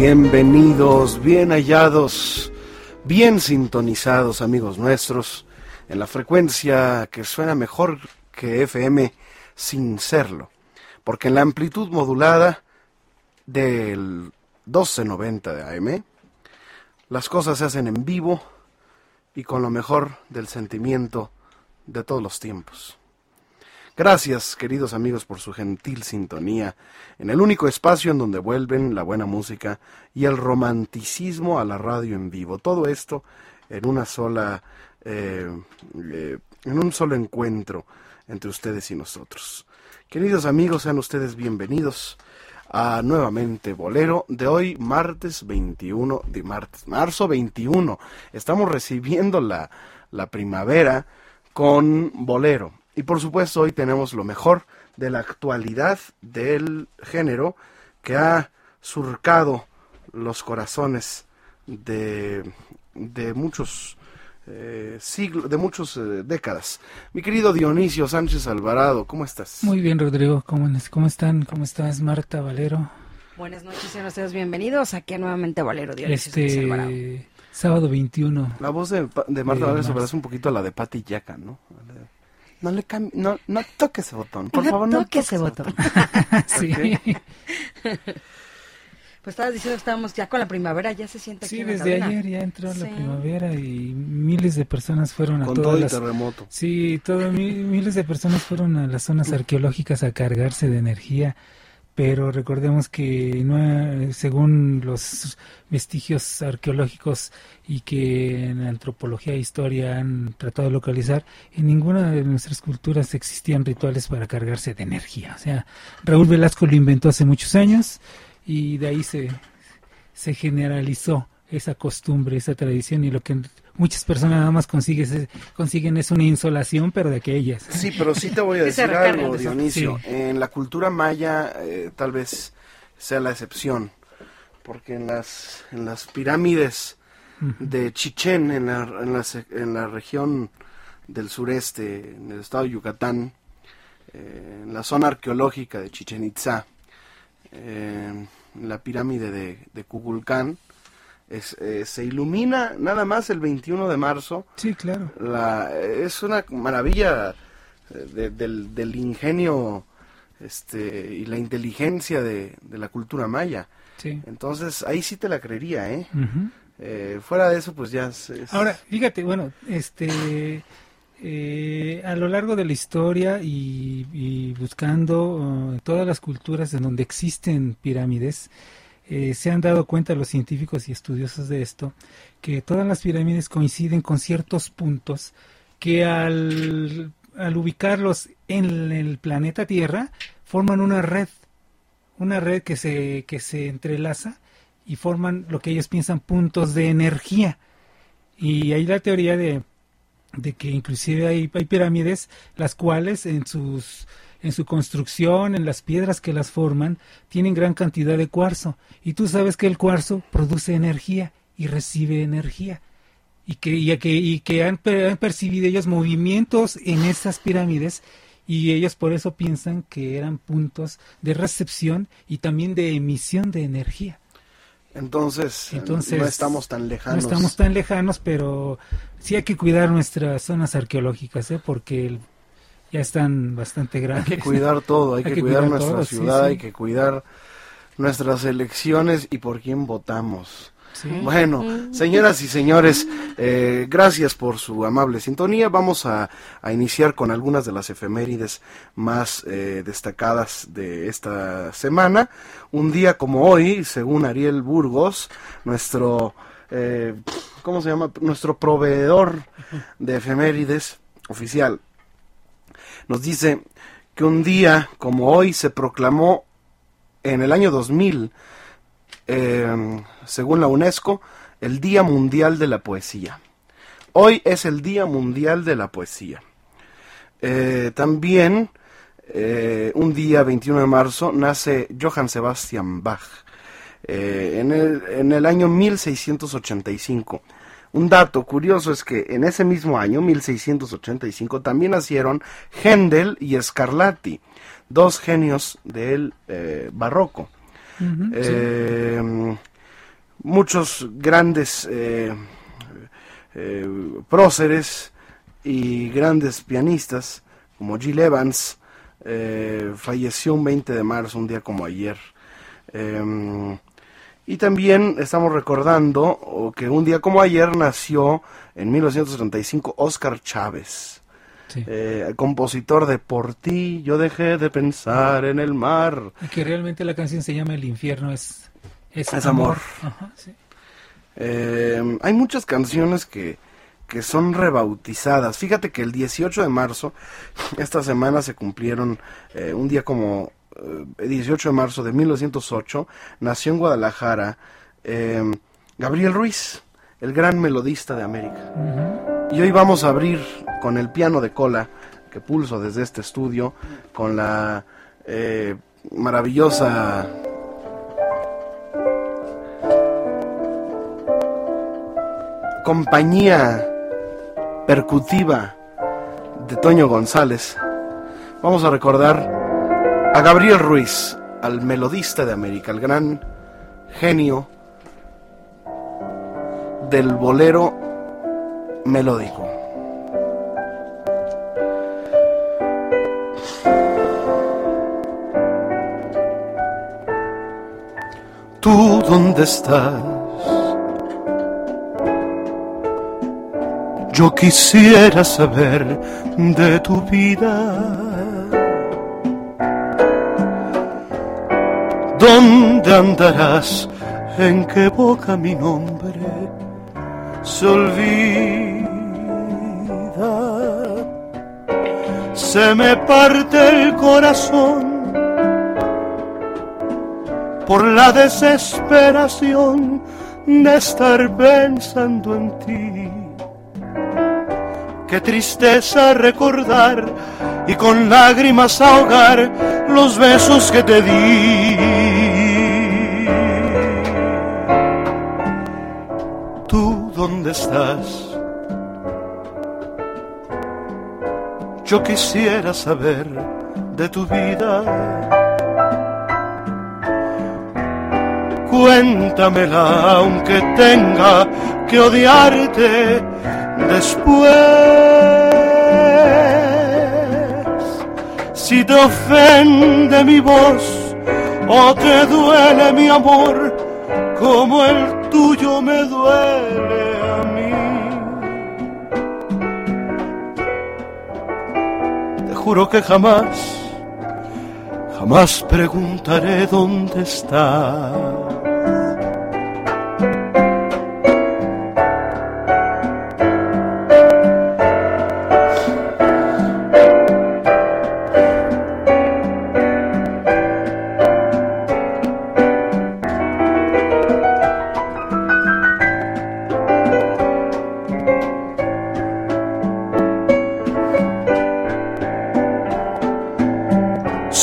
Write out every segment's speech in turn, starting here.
Bienvenidos, bien hallados, bien sintonizados amigos nuestros en la frecuencia que suena mejor que FM sin serlo, porque en la amplitud modulada del 1290 de AM las cosas se hacen en vivo y con lo mejor del sentimiento de todos los tiempos. Gracias, queridos amigos, por su gentil sintonía en el único espacio en donde vuelven la buena música y el romanticismo a la radio en vivo. Todo esto en una sola, eh, eh, en un solo encuentro entre ustedes y nosotros. Queridos amigos, sean ustedes bienvenidos a nuevamente Bolero de hoy, martes 21 de martes, marzo 21. Estamos recibiendo la, la primavera con Bolero. Y por supuesto hoy tenemos lo mejor de la actualidad del género que ha surcado los corazones de, de muchos eh, siglos, de muchas eh, décadas. Mi querido Dionisio Sánchez Alvarado, ¿cómo estás? Muy bien, Rodrigo. ¿Cómo, ¿Cómo están? ¿Cómo estás, Marta Valero? Buenas noches, sean ustedes bienvenidos aquí nuevamente Valero Este sábado 21. La voz de, de Marta Valero se parece un poquito a la de Patti Yaca, ¿no? No le no, no toque ese botón, por favor, no toque ese botón. sí. Pues estabas diciendo que estábamos ya con la primavera, ya se siente aquí Sí, desde ayer ya entró la primavera y miles de personas fueron a con todo el terremoto. Sí, todo, miles de personas fueron a las zonas arqueológicas a cargarse de energía pero recordemos que no, según los vestigios arqueológicos y que en antropología e historia han tratado de localizar, en ninguna de nuestras culturas existían rituales para cargarse de energía. O sea, Raúl Velasco lo inventó hace muchos años y de ahí se, se generalizó esa costumbre, esa tradición y lo que muchas personas nada más consiguen, consiguen es una insolación, pero de aquellas. Sí, pero sí te voy a decir algo, Dionisio. En la cultura maya eh, tal vez sea la excepción, porque en las, en las pirámides de Chichén, en la, en, la, en la región del sureste, en el estado de Yucatán, eh, en la zona arqueológica de Chichen Itza, eh, en la pirámide de, de Kukulcán, eh, se ilumina nada más el 21 de marzo. Sí, claro. La, es una maravilla eh, del, ingenio este, y la inteligencia de, la cultura maya. Sí. Entonces, ahí sí te la creería, ¿eh? eh fuera de eso, pues ya... Ahora, fíjate, bueno, este... a lo largo de la historia y, buscando uh, todas las culturas en donde existen pirámides, eh, se han dado cuenta los científicos y estudiosos de esto que todas las pirámides coinciden con ciertos puntos que al, al ubicarlos en el planeta Tierra forman una red, una red que se, que se entrelaza y forman lo que ellos piensan puntos de energía. Y hay la teoría de, de que inclusive hay, hay pirámides las cuales en sus en su construcción, en las piedras que las forman, tienen gran cantidad de cuarzo. Y tú sabes que el cuarzo produce energía y recibe energía. Y que, y que, y que han, percibido ellos movimientos en esas pirámides y ellos por eso piensan que eran puntos de recepción y también de emisión de energía. Entonces, Entonces, no estamos tan lejanos. No estamos tan lejanos, pero sí hay que cuidar nuestras zonas arqueológicas, ¿eh? porque el ya están bastante grandes. Hay que cuidar todo, hay, que, cuidar, nuestra ciudad, hay que cuidar nuestras elecciones y por quién votamos. Bueno, señoras y señores, eh, gracias por su amable sintonía. Vamos a, iniciar con algunas de las efemérides más eh, destacadas de esta semana. Un día como hoy, según Ariel Burgos, nuestro, eh, ¿cómo se llama? Nuestro proveedor de efemérides oficial nos dice que un día como hoy se proclamó en el año 2000, em, según la UNESCO, el Día Mundial de la Poesía. Hoy es el Día Mundial de la Poesía. Eh, también, eh, un día 21 de marzo, nace Johann Sebastian Bach. Eh, en, el, en el año 1685 un dato curioso es que en ese mismo año, 1685, también nacieron Händel y Scarlatti, dos genios del eh, barroco. Eh, muchos grandes eh, próceres y grandes pianistas, como Jill Evans, falleció un 20 de marzo, un día como ayer. Y también estamos recordando que un día como ayer nació en 1935 Oscar Chávez, eh, compositor de Por ti yo dejé de pensar en el mar. Y que realmente la canción se llama El infierno es, es, amor. Eh, hay muchas canciones que, que son rebautizadas. Fíjate que el 18 de marzo, esta semana se cumplieron eh, un día como 18 de marzo de 1908, nació en Guadalajara em, Gabriel Ruiz, el gran melodista de América. Y hoy vamos a abrir con el piano de cola que pulso desde este estudio, con la eh, maravillosa compañía percutiva de Toño González. Vamos a recordar a Gabriel Ruiz al melodista de América, el gran genio del bolero melódico. ¿Tú dónde estás? Yo quisiera saber de tu vida. ¿Dónde andarás? ¿En qué boca mi nombre se olvida? Se me parte el corazón por la desesperación de estar pensando en ti. Qué tristeza recordar y con lágrimas ahogar los besos que te di. ¿Tú dónde estás? Yo quisiera saber de tu vida. Cuéntamela aunque tenga que odiarte después. Si te ofende mi voz o te duele mi amor, como el tuyo me duele a mí. Te juro que jamás, jamás preguntaré dónde estás.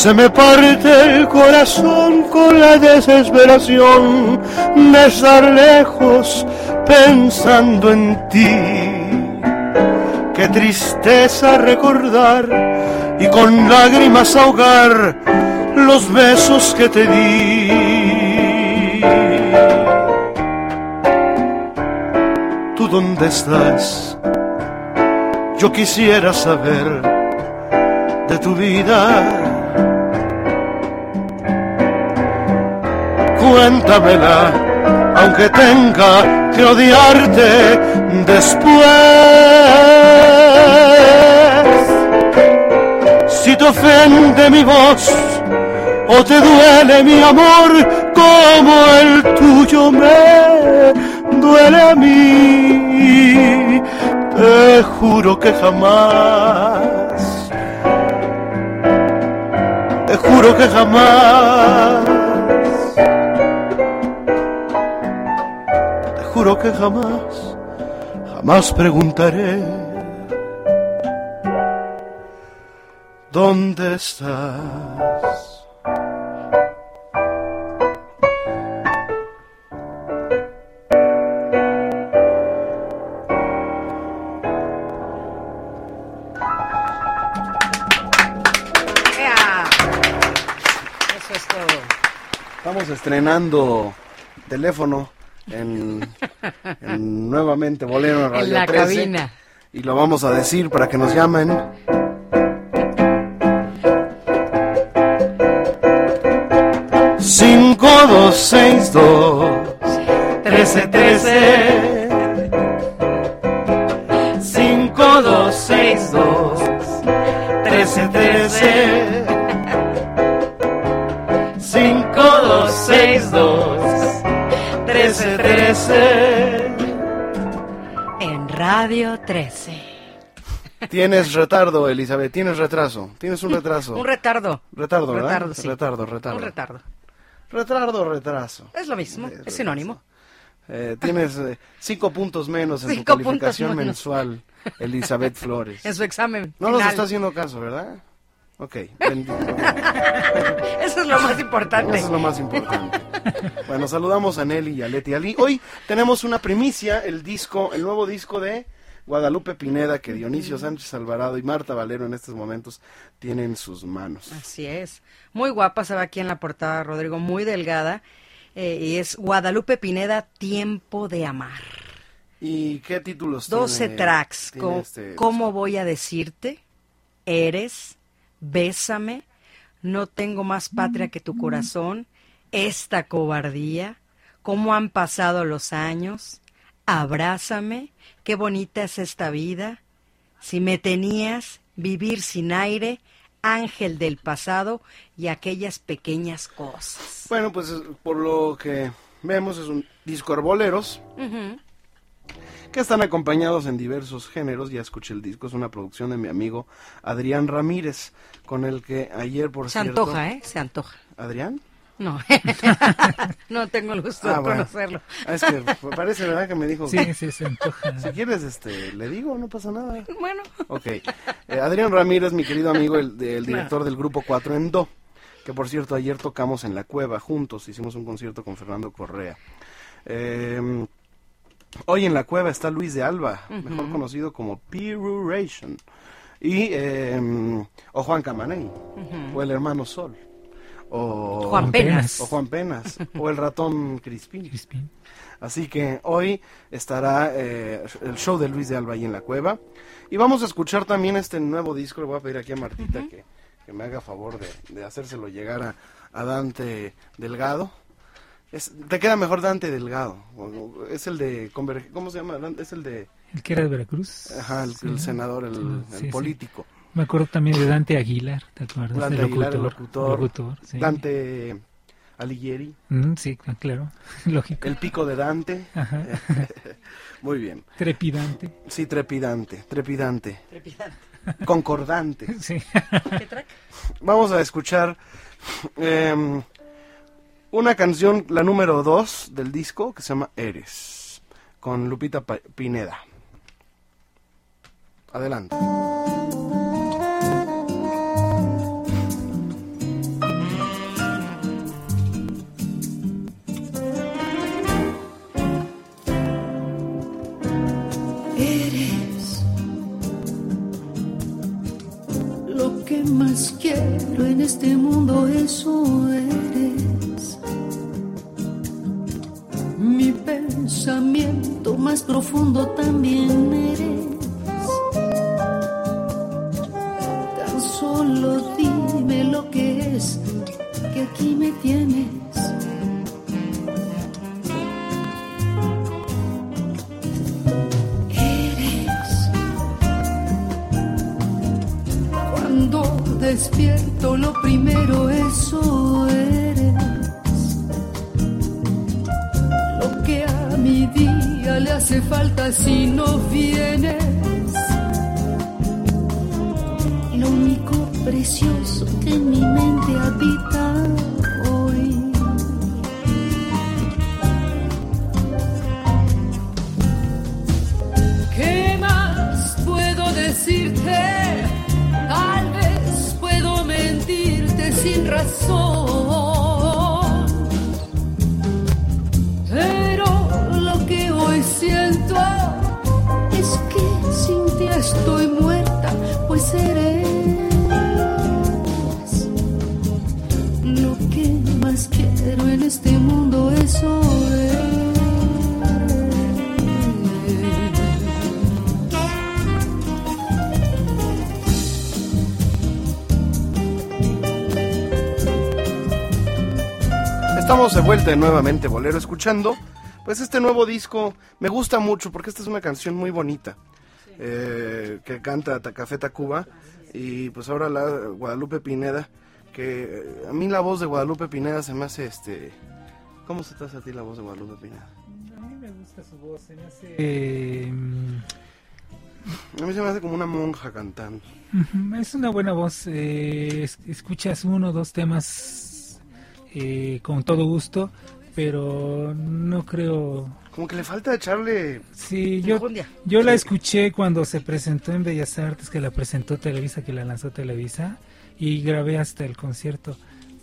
Se me parte el corazón con la desesperación de estar lejos pensando en ti. Qué tristeza recordar y con lágrimas ahogar los besos que te di. ¿Tú dónde estás? Yo quisiera saber de tu vida. Cuéntamela, aunque tenga que odiarte después. Si te ofende mi voz o te duele mi amor, como el tuyo me duele a mí, te juro que jamás, te juro que jamás. Juro que jamás, jamás preguntaré dónde estás. ¡Ea! Eso es todo. Estamos estrenando teléfono en, en nuevamente Bolero Radio En la 13, cabina. Y lo vamos a decir para que nos llamen. Cinco, dos, seis, dos, trece, trece. En Radio 13. Tienes retardo, Elizabeth, tienes retraso. Tienes un retraso. Un retardo. Retardo, ¿verdad? Retardo, sí. Retardo, retardo. Un retardo. Retardo, retraso. Es lo mismo, Eh, es sinónimo. Eh, tienes eh, cinco puntos menos en Cinco tu calificación mensual, Elizabeth Flores. En su examen. No nos final. está haciendo caso, ¿verdad? Ok, bendito. Eso es lo más importante. Eso es lo más importante. Bueno, saludamos a Nelly y a Leti Ali. Hoy tenemos una primicia, el disco, el nuevo disco de Guadalupe Pineda que Dionisio Sánchez Alvarado y Marta Valero en estos momentos tienen en sus manos. Así es. Muy guapa, se ve aquí en la portada, Rodrigo, muy delgada. eh, y es Guadalupe Pineda, Tiempo de Amar. ¿Y qué títulos 12 tiene- tracks. tiene este ¿Cómo voy a decirte? Eres, bésame, no tengo más patria que tu corazón, esta cobardía, cómo han pasado los años, abrázame, qué bonita es esta vida, si me tenías, vivir sin aire, ángel del pasado y aquellas pequeñas cosas. Bueno, pues por lo que vemos es un disco arboleros Ujú. que están acompañados en diversos géneros. Ya escuché el disco, es una producción de mi amigo Adrián Ramírez, con el que ayer, por Se cierto... antoja, ¿eh? Se antoja. ¿Adrián? No, no tengo el gusto Ah, de bueno. conocerlo. Es que parece, ¿verdad? Que me dijo... Sí, sí, se antoja. Si quieres, este, le digo, no pasa nada. Bueno, Ok. Eh, Adrián Ramírez, mi querido amigo, el, el director del grupo 4 en Do, que por cierto ayer tocamos en la cueva juntos, hicimos un concierto con Fernando Correa. Eh, hoy en la cueva está Luis de Alba, mejor conocido como Piruration, y, eh, o Juan Camaney, o el hermano Sol, o Juan Penas. o Juan Penas, o el ratón Crispín. Crispín. Así que hoy estará eh, el show de Luis de Alba ahí en la cueva. Y vamos a escuchar también este nuevo disco. Le voy a pedir aquí a Martita que, que me haga favor de, de hacérselo llegar a, a Dante Delgado. Es, te queda mejor Dante Delgado. o- o- Es el de... Converge- ¿Cómo se llama? Es el de... El que era de Veracruz. Ajá, el, Sí. el senador, el, Sí, el sí. Me acuerdo también de Dante Aguilar, ¿te acuerdas? Dante El Aguilar, el locutor. locutor, sí. Dante Alighieri. Mm, sí, claro, lógico. El pico de Dante. Ajá. Muy bien. Trepidante. Sí, trepidante, trepidante. Concordante. Sí. ¿qué track? Vamos a escuchar em, una canción, la número 2 del disco, que se llama Eres, con Lupita Pineda. Adelante. Más quiero en este mundo, eso eres. Mi pensamiento más profundo también eres. Tan solo dime lo que es que aquí me tienes. Despierto lo primero eso eres. Lo que a mi día le hace falta si no vienes. Lo único precioso que en mi mente habita traçou Estamos de vuelta nuevamente, Bolero, escuchando. Pues este nuevo disco me gusta mucho porque esta es una canción muy bonita eh, que canta Ta- Café Tacuba y pues ahora la Guadalupe Pineda que eh, a mí la voz de Guadalupe Pineda se me hace este ¿cómo se te hace a ti la voz de Guadalupe Pineda? A mí me gusta su voz, se me hace... Eh, A mí se me hace como una monja cantando. Es una buena voz. eh, es- escuchas uno o dos temas eh, con todo gusto, pero no creo. Como que le falta echarle Sí, yo, yo la escuché cuando se presentó en Bellas Artes, que la presentó Televisa, que la lanzó Televisa, y grabé hasta el concierto,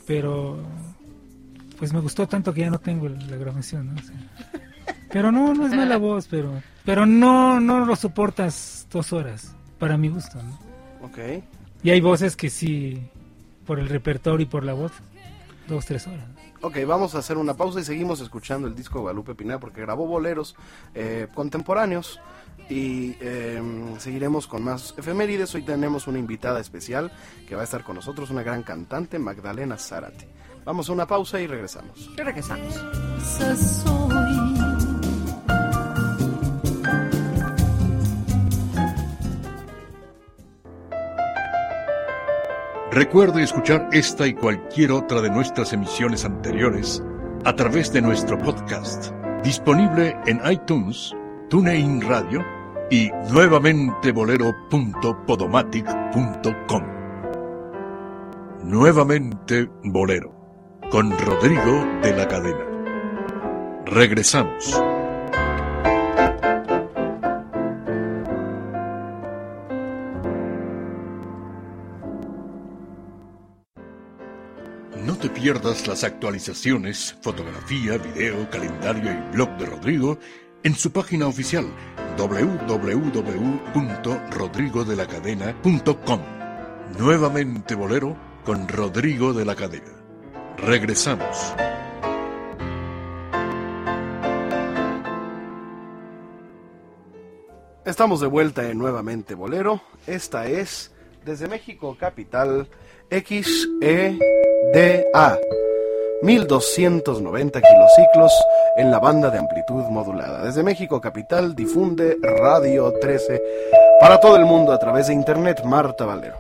pero pues me gustó tanto que ya no tengo la grabación. ¿no? O sea, Pero no, no es mala voz, pero pero no no lo soportas dos horas, para mi gusto. ¿no? Ok. Y hay voces que sí, por el repertorio y por la voz, dos, tres horas. Ok, vamos a hacer una pausa y seguimos escuchando el disco de Guadalupe Pineda porque grabó boleros eh, contemporáneos y eh, seguiremos con más efemérides. Hoy tenemos una invitada especial que va a estar con nosotros, una gran cantante, Magdalena Zárate. Vamos a una pausa y regresamos. Y regresamos. Esa soy. Recuerde escuchar esta y cualquier otra de nuestras emisiones anteriores a través de nuestro podcast, disponible en iTunes, TuneIn Radio y nuevamente bolero.podomatic.com. Nuevamente Bolero, con Rodrigo de la Cadena. Regresamos. Pierdas las actualizaciones, fotografía, video, calendario y blog de Rodrigo en su página oficial www.rodrigodelacadena.com. Nuevamente Bolero con Rodrigo de la Cadena. Regresamos. Estamos de vuelta en Nuevamente Bolero. Esta es desde México Capital XEDA. 1290 kilociclos en la banda de amplitud modulada. Desde México Capital difunde Radio 13 para todo el mundo a través de internet Marta Valero.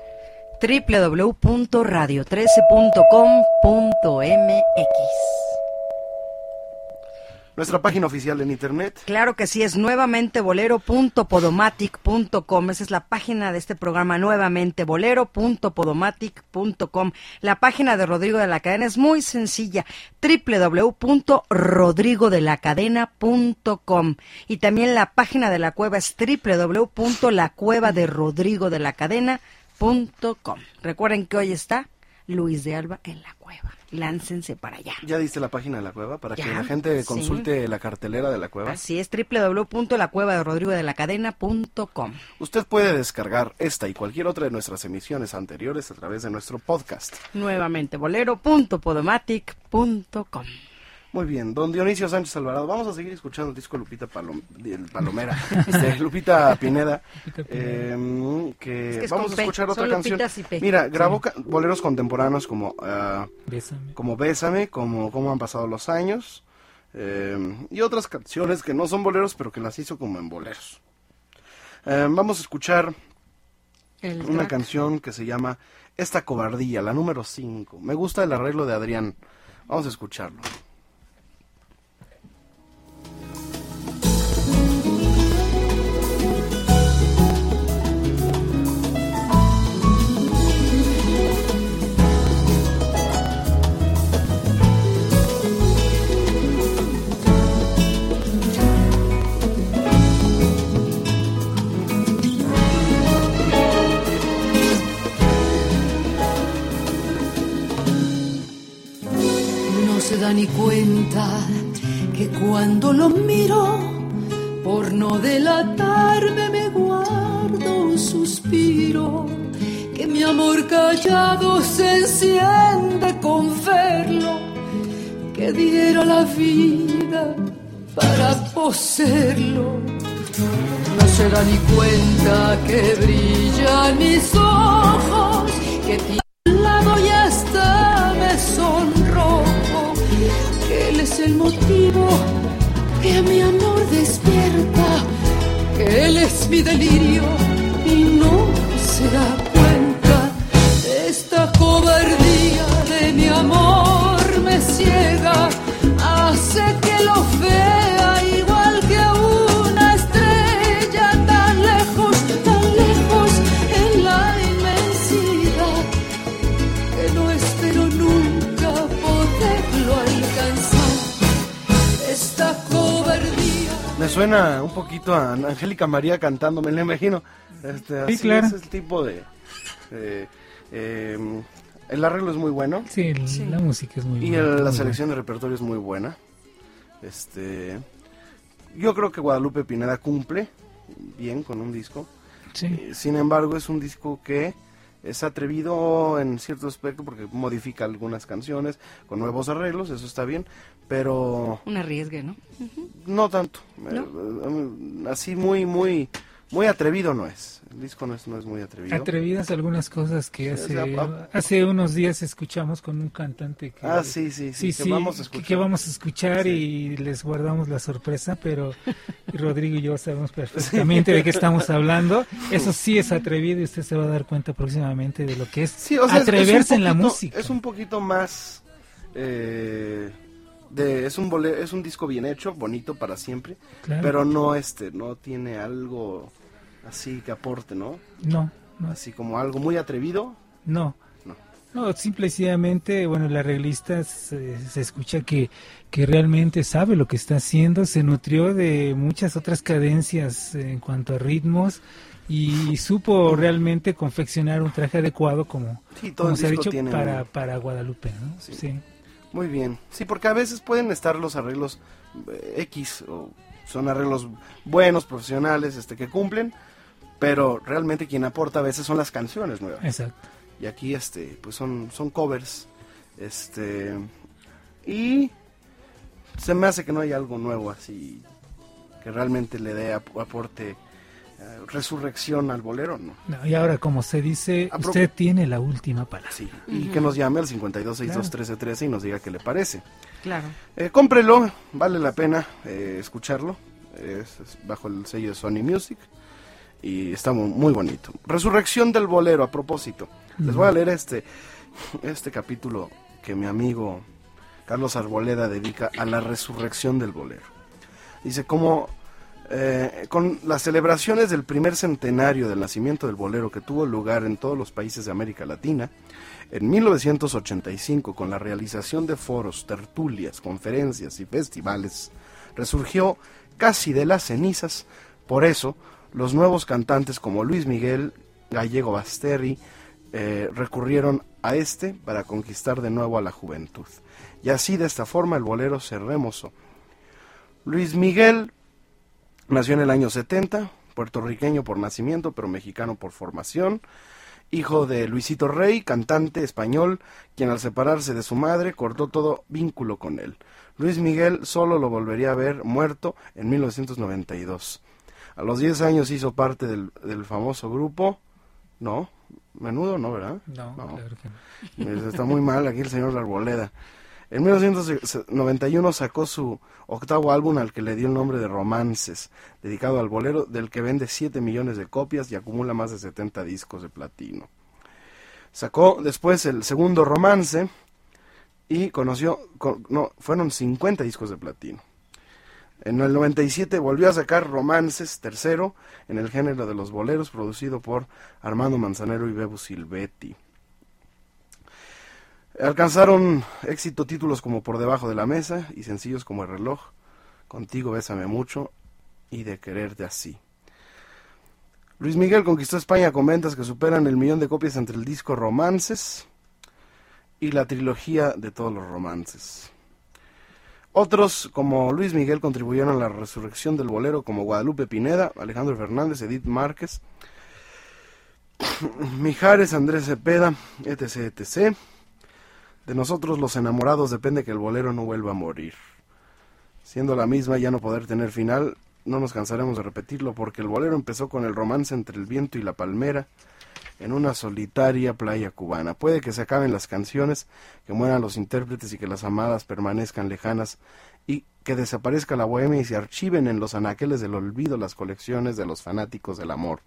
www.radio13.com.mx Nuestra página oficial en internet Claro que sí, es nuevamente bolero.podomatic.com. Esa es la página de este programa, nuevamente bolero.podomatic.com. La página de Rodrigo de la Cadena es muy sencilla, www.rodrigodelacadena.com. Y también la página de la cueva es www.lacuevaderodrigodelacadena.com. Recuerden que hoy está Luis de Alba en la cueva. Láncense para allá. ¿Ya diste la página de la cueva para que la gente sí. consulte la cartelera de la cueva? Así es, www.lacuevaderodrigodelacadena.com. Usted puede descargar esta y cualquier otra de nuestras emisiones anteriores a través de nuestro podcast. Nuevamente, bolero.podomatic.com. Muy bien, don Dionisio Sánchez Alvarado, vamos a seguir escuchando el disco Lupita Palom- el Palomera, este, Lupita Pineda, eh, que, Es que es vamos a P, escuchar otra son canción. Mira, grabó boleros contemporáneos como, ah, Bésame. como Bésame, como Cómo han pasado los años, eh, y otras canciones que no son boleros, pero que las hizo como en boleros. Eh, vamos a escuchar El una track. canción que se llama Esta cobardía, la número 5. Me gusta el arreglo de Adrián. Vamos a escucharlo. Se da ni cuenta que cuando lo miro, por no delatarme me guardo un suspiro, que mi amor callado se enciende con verlo, que diera la vida para poseerlo. No se da ni cuenta que brillan mis ojos, mi delirio y no se da cuenta. Esta cobardía de mi amor me ciega, hace que lo vea igual que una estrella tan lejos, tan lejos en la inmensidad que no espero nunca poderlo alcanzar. Esta cobardía. Me suena un poquito a Angélica María cantando, me lo imagino. Este, Sí, así claro. Es el tipo de... eh, eh, el arreglo es muy bueno Sí, el- la música es muy y buena, el- la selección de repertorio es muy buena. Este, Yo creo que Guadalupe Pineda cumple bien con un disco. Sí. Eh, Sin embargo, es un disco que es atrevido en cierto aspecto porque modifica algunas canciones con nuevos arreglos, eso está bien, pero Un arriesgue, ¿no? no tanto. Eh, eh, Así muy, muy, muy atrevido no es. El disco no es, no es muy atrevido. Atrevidas algunas cosas que hace, o sea, a- hace unos días escuchamos con un cantante que, Ah, sí, sí, sí, sí, que vamos a escuchar. que vamos a escuchar Sí. y les guardamos la sorpresa, pero Rodrigo y yo sabemos perfectamente de qué estamos hablando. Eso sí es atrevido y usted se va a dar cuenta próximamente de lo que es Sí, o sea, es atreverse en la música. Es un poquito más. eh, de, es, un bole- es un disco bien hecho, bonito para siempre, Claro. pero no este, no tiene algo así que aporte, ¿no? No, no, Así como algo muy atrevido. no. No. No, simple y sencillamente, bueno, el arreglista se, se escucha que, que realmente sabe lo que está haciendo, se nutrió de muchas otras cadencias en cuanto a ritmos y supo realmente confeccionar un traje adecuado como, Sí, todo como se ha dicho para, para Guadalupe, ¿no? Sí. Sí. Muy bien. Sí, porque a veces pueden estar los arreglos eh, X, o son arreglos buenos, profesionales, este que cumplen, pero realmente quien aporta a veces son las canciones nuevas. exacto. Y aquí este pues son son covers. Este y se me hace que no hay algo nuevo así que realmente le dé ap- aporte resurrección al bolero, no. No, y ahora, como se dice, usted tiene la última palabra. Sí, y que nos llame al 52621313 y nos diga qué le parece. Claro. Eh, cómprelo, vale la pena eh, escucharlo. Es, es bajo el sello de Sony Music y está mu- muy, bonito. Resurrección del bolero, a propósito. Les voy a leer este, este capítulo que mi amigo Carlos Arboleda dedica a la resurrección del bolero. Dice, como eh, con las celebraciones del primer centenario del nacimiento del bolero que tuvo lugar en todos los países de América Latina, en 1985, con la realización de foros, tertulias, conferencias y festivales, resurgió casi de las cenizas. Por eso, los nuevos cantantes como Luis Miguel, Gallego Basterri, eh, recurrieron a este para conquistar de nuevo a la juventud. Y así, de esta forma, el bolero se remozó. Luis Miguel nació en el año 70, puertorriqueño por nacimiento, pero mexicano por formación hijo de Luisito Rey, cantante español, quien al separarse de su madre cortó todo vínculo con él. Luis Miguel solo lo volvería a ver muerto en 1992. A los 10 años hizo parte del, del famoso grupo, no, menudo no, ¿verdad? No, No. claro que no. Está muy mal aquí el señor La Arboleda. En 1991 sacó su octavo álbum al que le dio el nombre de Romances, dedicado al bolero, del que vende 7 millones de copias y acumula más de 70 discos de platino. Sacó después el segundo romance y conoció, con- no, fueron 50 discos de platino. En el 97 volvió a sacar Romances, tercero, en el género de los boleros, producido por Armando Manzanero y Bebu Silvetti. Alcanzaron éxito títulos como Por debajo de la mesa y sencillos como El reloj, Contigo bésame mucho y De quererte así. Luis Miguel conquistó España con ventas que superan el millón de copias entre el disco Romances y la trilogía de todos los romances. Otros, como Luis Miguel, contribuyeron a la resurrección del bolero, como Guadalupe Pineda, Alejandro Fernández, Edith Márquez, Mijares, Andrés Cepeda, etc., etc. De nosotros los enamorados depende que el bolero no vuelva a morir. Siendo la misma ya no poder tener final, no nos cansaremos de repetirlo porque el bolero empezó con el romance entre el viento y la palmera en una solitaria playa cubana. Puede que se acaben las canciones, que mueran los intérpretes y que las amadas permanezcan lejanas y que desaparezca la bohemia y se archiven en los anaqueles del olvido las colecciones de los fanáticos del amor.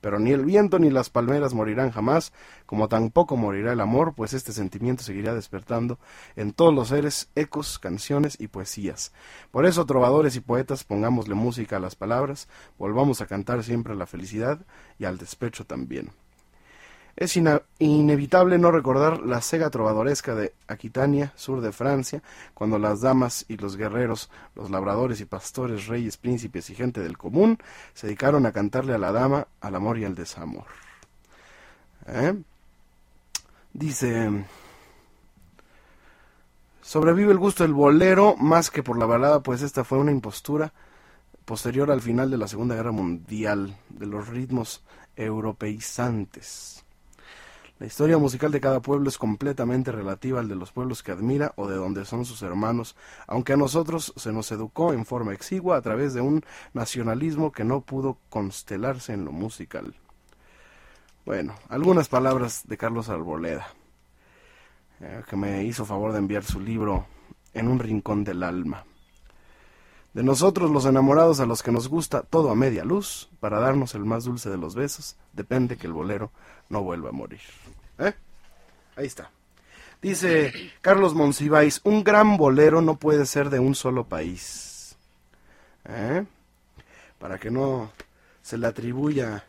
Pero ni el viento ni las palmeras morirán jamás, como tampoco morirá el amor, pues este sentimiento seguirá despertando en todos los seres ecos, canciones y poesías. Por eso, trovadores y poetas, pongámosle música a las palabras, volvamos a cantar siempre a la felicidad y al despecho también. Es inevitable no recordar la sega trovadoresca de Aquitania, sur de Francia, cuando las damas y los guerreros, los labradores y pastores, reyes, príncipes y gente del común se dedicaron a cantarle a la dama, al amor y al desamor. ¿Eh? Dice, sobrevive el gusto del bolero más que por la balada, pues esta fue una impostura posterior al final de la Segunda Guerra Mundial, de los ritmos europeizantes. La historia musical de cada pueblo es completamente relativa al de los pueblos que admira o de donde son sus hermanos, aunque a nosotros se nos educó en forma exigua a través de un nacionalismo que no pudo constelarse en lo musical. Bueno, algunas palabras de Carlos Arboleda, eh, que me hizo favor de enviar su libro En un rincón del alma. De nosotros los enamorados a los que nos gusta todo a media luz, para darnos el más dulce de los besos, depende que el bolero no vuelva a morir. ¿Eh? Ahí está. Dice Carlos Monsiváis, un gran bolero no puede ser de un solo país. ¿Eh? Para que no se le atribuya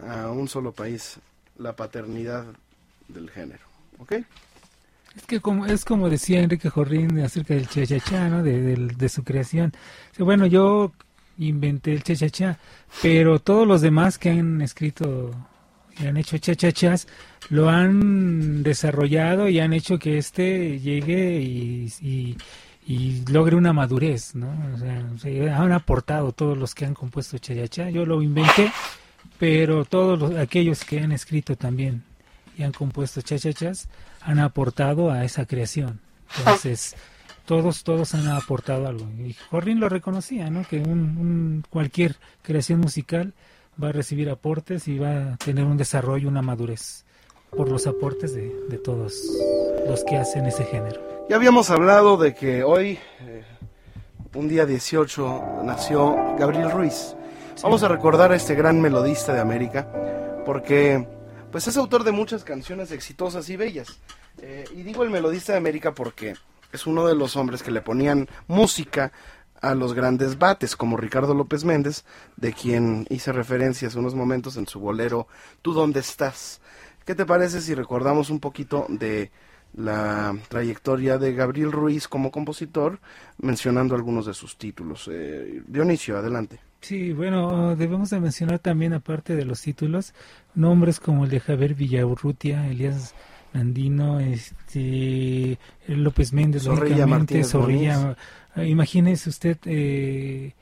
a un solo país la paternidad del género. ¿Ok? Es que como, es como decía Enrique Jorrín acerca del chachachá, ¿no? De, de, su creación. Bueno, yo inventé el chachachá, pero todos los demás que han escrito y han hecho chachachás lo han desarrollado y han hecho que este llegue y, y, logre una madurez, ¿no? O sea, han aportado todos los que han compuesto chachachá. Yo lo inventé, pero todos los, aquellos que han escrito también y han compuesto chachachas han aportado a esa creación. Entonces, todos, todos han aportado algo. Y Jorrin lo reconocía, ¿no? Que un, cualquier creación musical va a recibir aportes y va a tener un desarrollo, una madurez por los aportes de, de todos los que hacen ese género. Ya habíamos hablado de que hoy, eh, un día 18, nació Gabriel Ruiz. Vamos a recordar a este gran melodista de América, porque pues es autor de muchas canciones exitosas y bellas. Eh, y digo el melodista de América porque es uno de los hombres que le ponían música a los grandes bates, como Ricardo López Méndez, de quien hice referencia hace unos momentos en su bolero Tú dónde estás. ¿Qué te parece si recordamos un poquito de la trayectoria de Gabriel Ruiz como compositor, mencionando algunos de sus títulos? Eh, Dionisio, adelante. Sí, bueno, debemos de mencionar también, aparte de los títulos, nombres como el de Javier Villaurrutia, Elías Nandino, este, López Méndez, Zorrilla Martínez Zorrilla. Imagínese usted eh,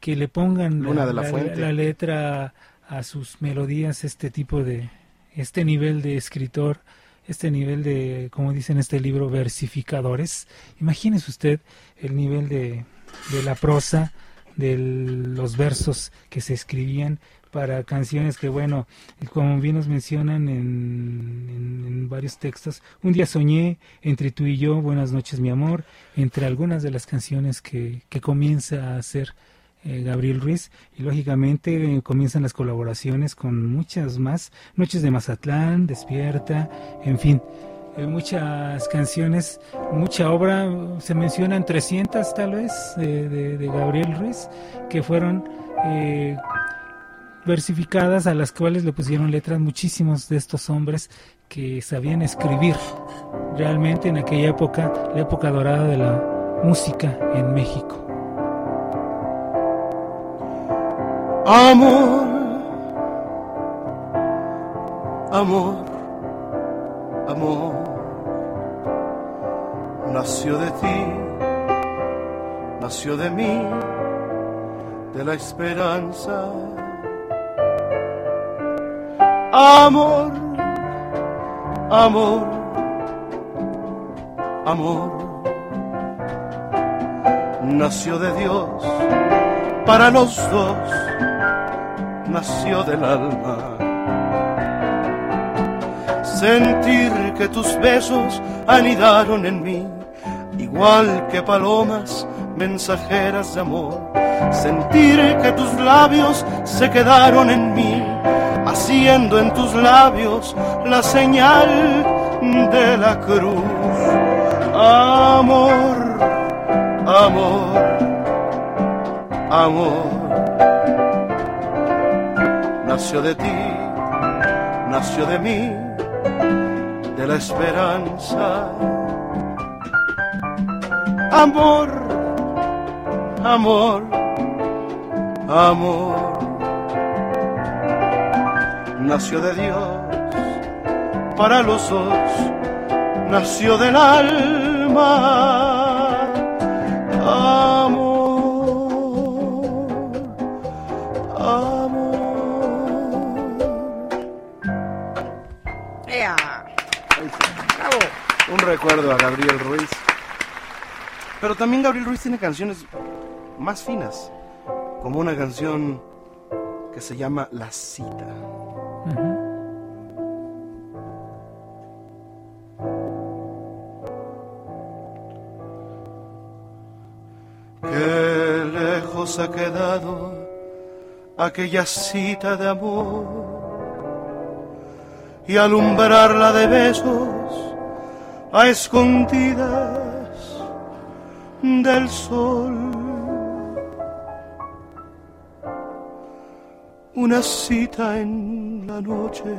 que le pongan la, letra a sus melodías, este tipo de, este nivel de escritor, este nivel de, como dicen en este libro, versificadores. Imagínese usted el nivel de, de la prosa, de los versos que se escribían para canciones que, bueno, como bien nos mencionan en, varios textos, un día soñé entre tú y yo, buenas noches mi amor, entre algunas de las canciones que, que comienza a hacer eh, Gabriel Ruiz. Y lógicamente eh, comienzan las colaboraciones con muchas más, Noches de Mazatlán, Despierta, en fin, eh, muchas canciones, mucha obra, se mencionan 300 tal vez de, Gabriel Ruiz, que fueron eh, versificadas a las cuales le pusieron letras muchísimos de estos hombres que sabían escribir realmente en aquella época, la época dorada de la música en México. Amor, amor, amor nació de ti, nació de mí, de la esperanza. Amor, amor, amor, nació de Dios para los dos, nació del alma. Sentir que tus besos anidaron en mí, igual que palomas mensajeras de amor. Sentir que tus labios se quedaron en mí, haciendo en tus labios la señal de la cruz. Amor, amor, amor, nació de ti, nació de mí de la esperanza amor, amor, amor. Nació de Dios para los dos, nació del alma. Amor, amor. Un recuerdo a Gabriel también Gabriel Ruiz tiene canciones más finas, como una canción que se llama La Cita. Qué lejos ha quedado aquella cita de amor y alumbrarla de besos a escondidas del sol. Una cita en la noche.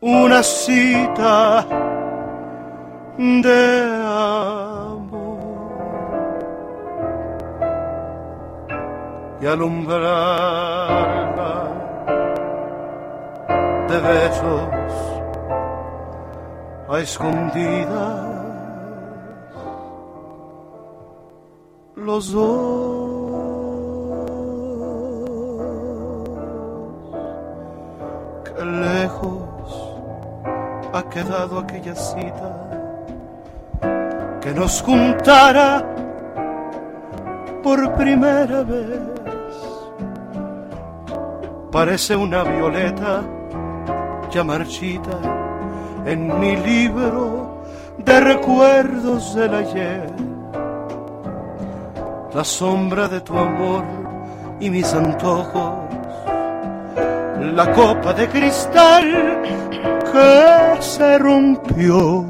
Una cita de amor y alumbrarla de besos a escondidas los dos. Qué lejos ha quedado aquella cita que nos juntara por primera vez. Parece una violeta ya marchita en mi libro de recuerdos del ayer. La sombra de tu amor y mis antojos, la copa de cristal que se rompió.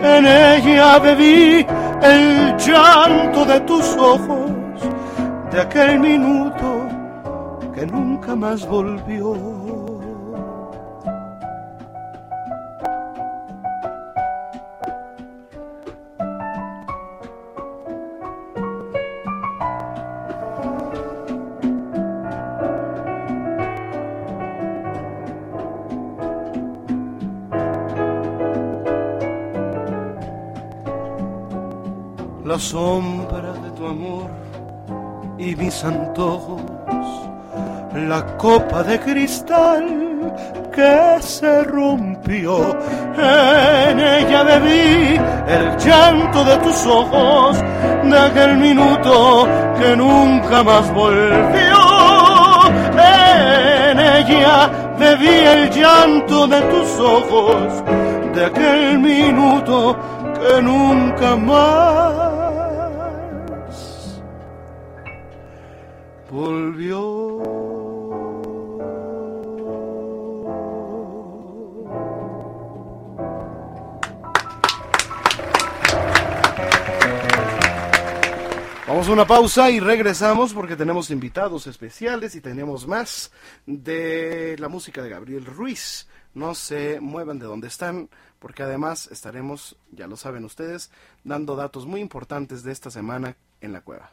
En ella bebí el llanto de tus ojos, de aquel minuto que nunca más volvió. Sombra de tu amor y mis antojos, la copa de cristal que se rompió. En ella bebí el llanto de tus ojos, de aquel minuto que nunca más volvió. En ella bebí el llanto de tus ojos, de aquel minuto que nunca más volvió. Vamos a una pausa y regresamos porque tenemos invitados especiales y tenemos más de la música de Gabriel Ruiz. No se muevan de donde están porque además estaremos, ya lo saben ustedes, dando datos muy importantes de esta semana en la cueva.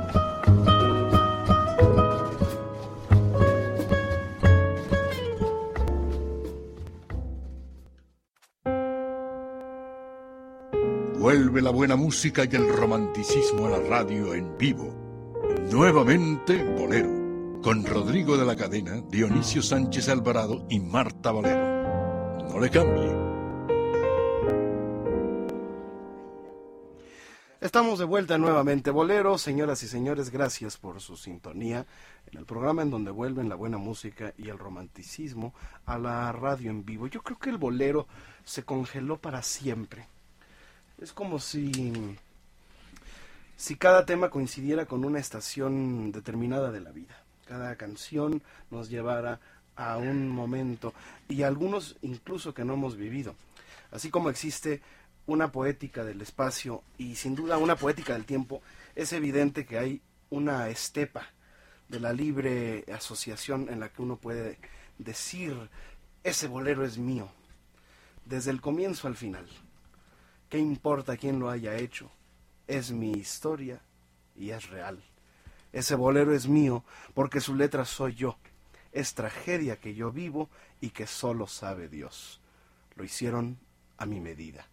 Vuelve la buena música y el romanticismo a la radio en vivo. Nuevamente Bolero, con Rodrigo de la Cadena, Dionisio Sánchez Alvarado y Marta Valero. No le cambie. Estamos de vuelta nuevamente, Bolero. Señoras y señores, gracias por su sintonía en el programa en donde vuelven la buena música y el romanticismo a la radio en vivo. Yo creo que el Bolero se congeló para siempre. Es como si, si cada tema coincidiera con una estación determinada de la vida. Cada canción nos llevara a un momento y algunos incluso que no hemos vivido. Así como existe una poética del espacio y sin duda una poética del tiempo, es evidente que hay una estepa de la libre asociación en la que uno puede decir, ese bolero es mío, desde el comienzo al final. ¿Qué importa quién lo haya hecho? Es mi historia y es real. Ese bolero es mío porque su letra soy yo. Es tragedia que yo vivo y que solo sabe Dios. Lo hicieron a mi medida.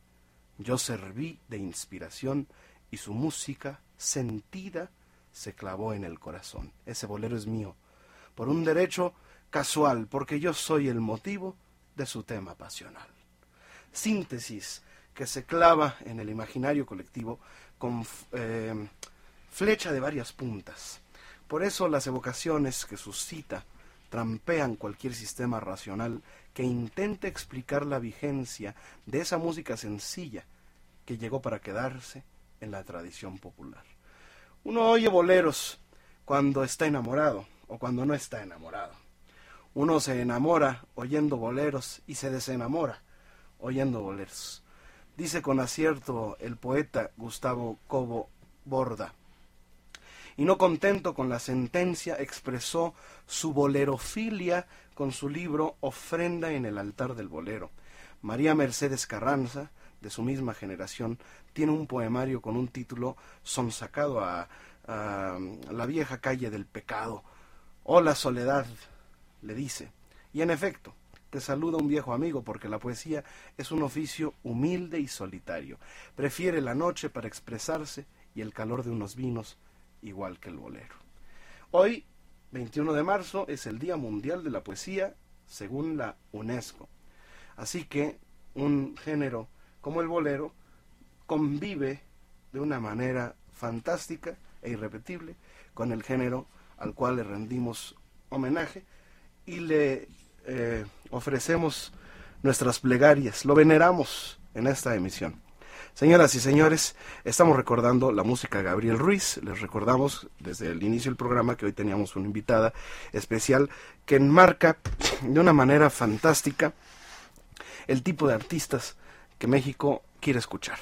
Yo serví de inspiración y su música sentida se clavó en el corazón. Ese bolero es mío, por un derecho casual, porque yo soy el motivo de su tema pasional. Síntesis que se clava en el imaginario colectivo con eh, flecha de varias puntas. Por eso las evocaciones que suscita trampean cualquier sistema racional que intente explicar la vigencia de esa música sencilla que llegó para quedarse en la tradición popular. Uno oye boleros cuando está enamorado o cuando no está enamorado. Uno se enamora oyendo boleros y se desenamora oyendo boleros. Dice con acierto el poeta Gustavo Cobo Borda. Y no contento con la sentencia, expresó su bolerofilia con su libro Ofrenda en el altar del bolero. María Mercedes Carranza, de su misma generación, tiene un poemario con un título sonsacado a, a la vieja calle del pecado. Hola soledad, le dice. Y en efecto, te saluda un viejo amigo porque la poesía es un oficio humilde y solitario. Prefiere la noche para expresarse y el calor de unos vinos igual que el bolero. Hoy, 21 de marzo, es el Día Mundial de la Poesía según la UNESCO. Así que un género como el bolero convive de una manera fantástica e irrepetible con el género al cual le rendimos homenaje y le eh, ofrecemos nuestras plegarias, lo veneramos en esta emisión. Señoras y señores, estamos recordando la música de Gabriel Ruiz. Les recordamos desde el inicio del programa que hoy teníamos una invitada especial que enmarca de una manera fantástica el tipo de artistas que México quiere escuchar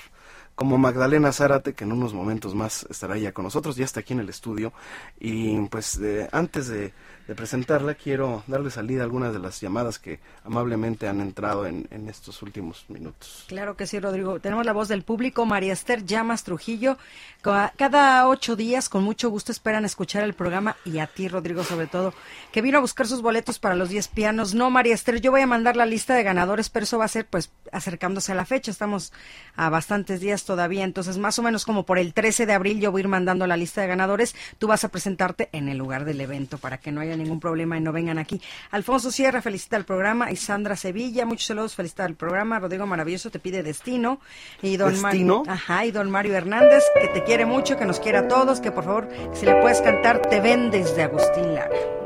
como Magdalena Zárate, que en unos momentos más estará ya con nosotros, ya está aquí en el estudio. Y pues antes de, presentarla, quiero darle salida a algunas de las llamadas que amablemente han entrado en, en, estos últimos minutos. Claro que sí, Rodrigo. Tenemos la voz del público, María Esther Llamas Trujillo. Cada ocho días, con mucho gusto, esperan escuchar el programa y a ti, Rodrigo, sobre todo, que vino a buscar sus boletos para los 10 pianos. No, María Esther, yo voy a mandar la lista de ganadores, pero eso va a ser pues acercándose a la fecha. Estamos a bastantes días todavía, entonces más o menos como por el 13 de abril yo voy a ir mandando la lista de ganadores, tú vas a presentarte en el lugar del evento para que no haya ningún problema y no vengan aquí. Alfonso Sierra felicita el programa y Sandra Sevilla, muchos saludos, felicita el programa, Rodrigo Maravilloso te pide destino y don ¿Destino? Mario, ajá, y don Mario Hernández que te quiere mucho, que nos quiere a todos, que por favor si le puedes cantar Te vendes de Agustín Lara.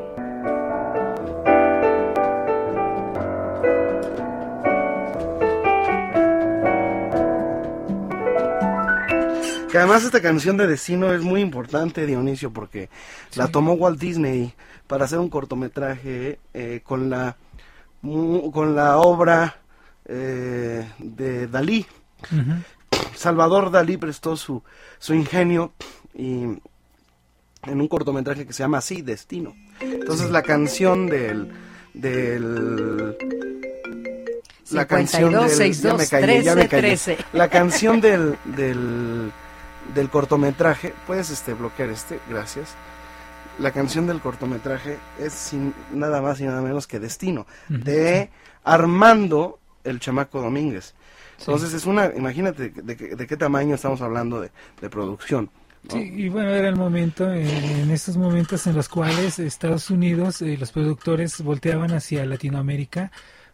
Que además esta canción de Destino es muy importante, Dionisio, porque la tomó Walt Disney para hacer un cortometraje eh, con la con la obra eh, de Dalí. Salvador Dalí prestó su, su ingenio y en un cortometraje que se llama así, Destino. Entonces la canción del del la canción del, ya me callé, ya me callé. La canción del, del del cortometraje, puedes este bloquear este, gracias. La canción del cortometraje es sin nada más y nada menos que Destino, de Armando el Chamaco Domínguez. Entonces es una, imagínate de, qué tamaño estamos hablando de, producción. Sí, y bueno, era el momento, en estos momentos en los cuales Estados Unidos, eh, los productores volteaban hacia Latinoamérica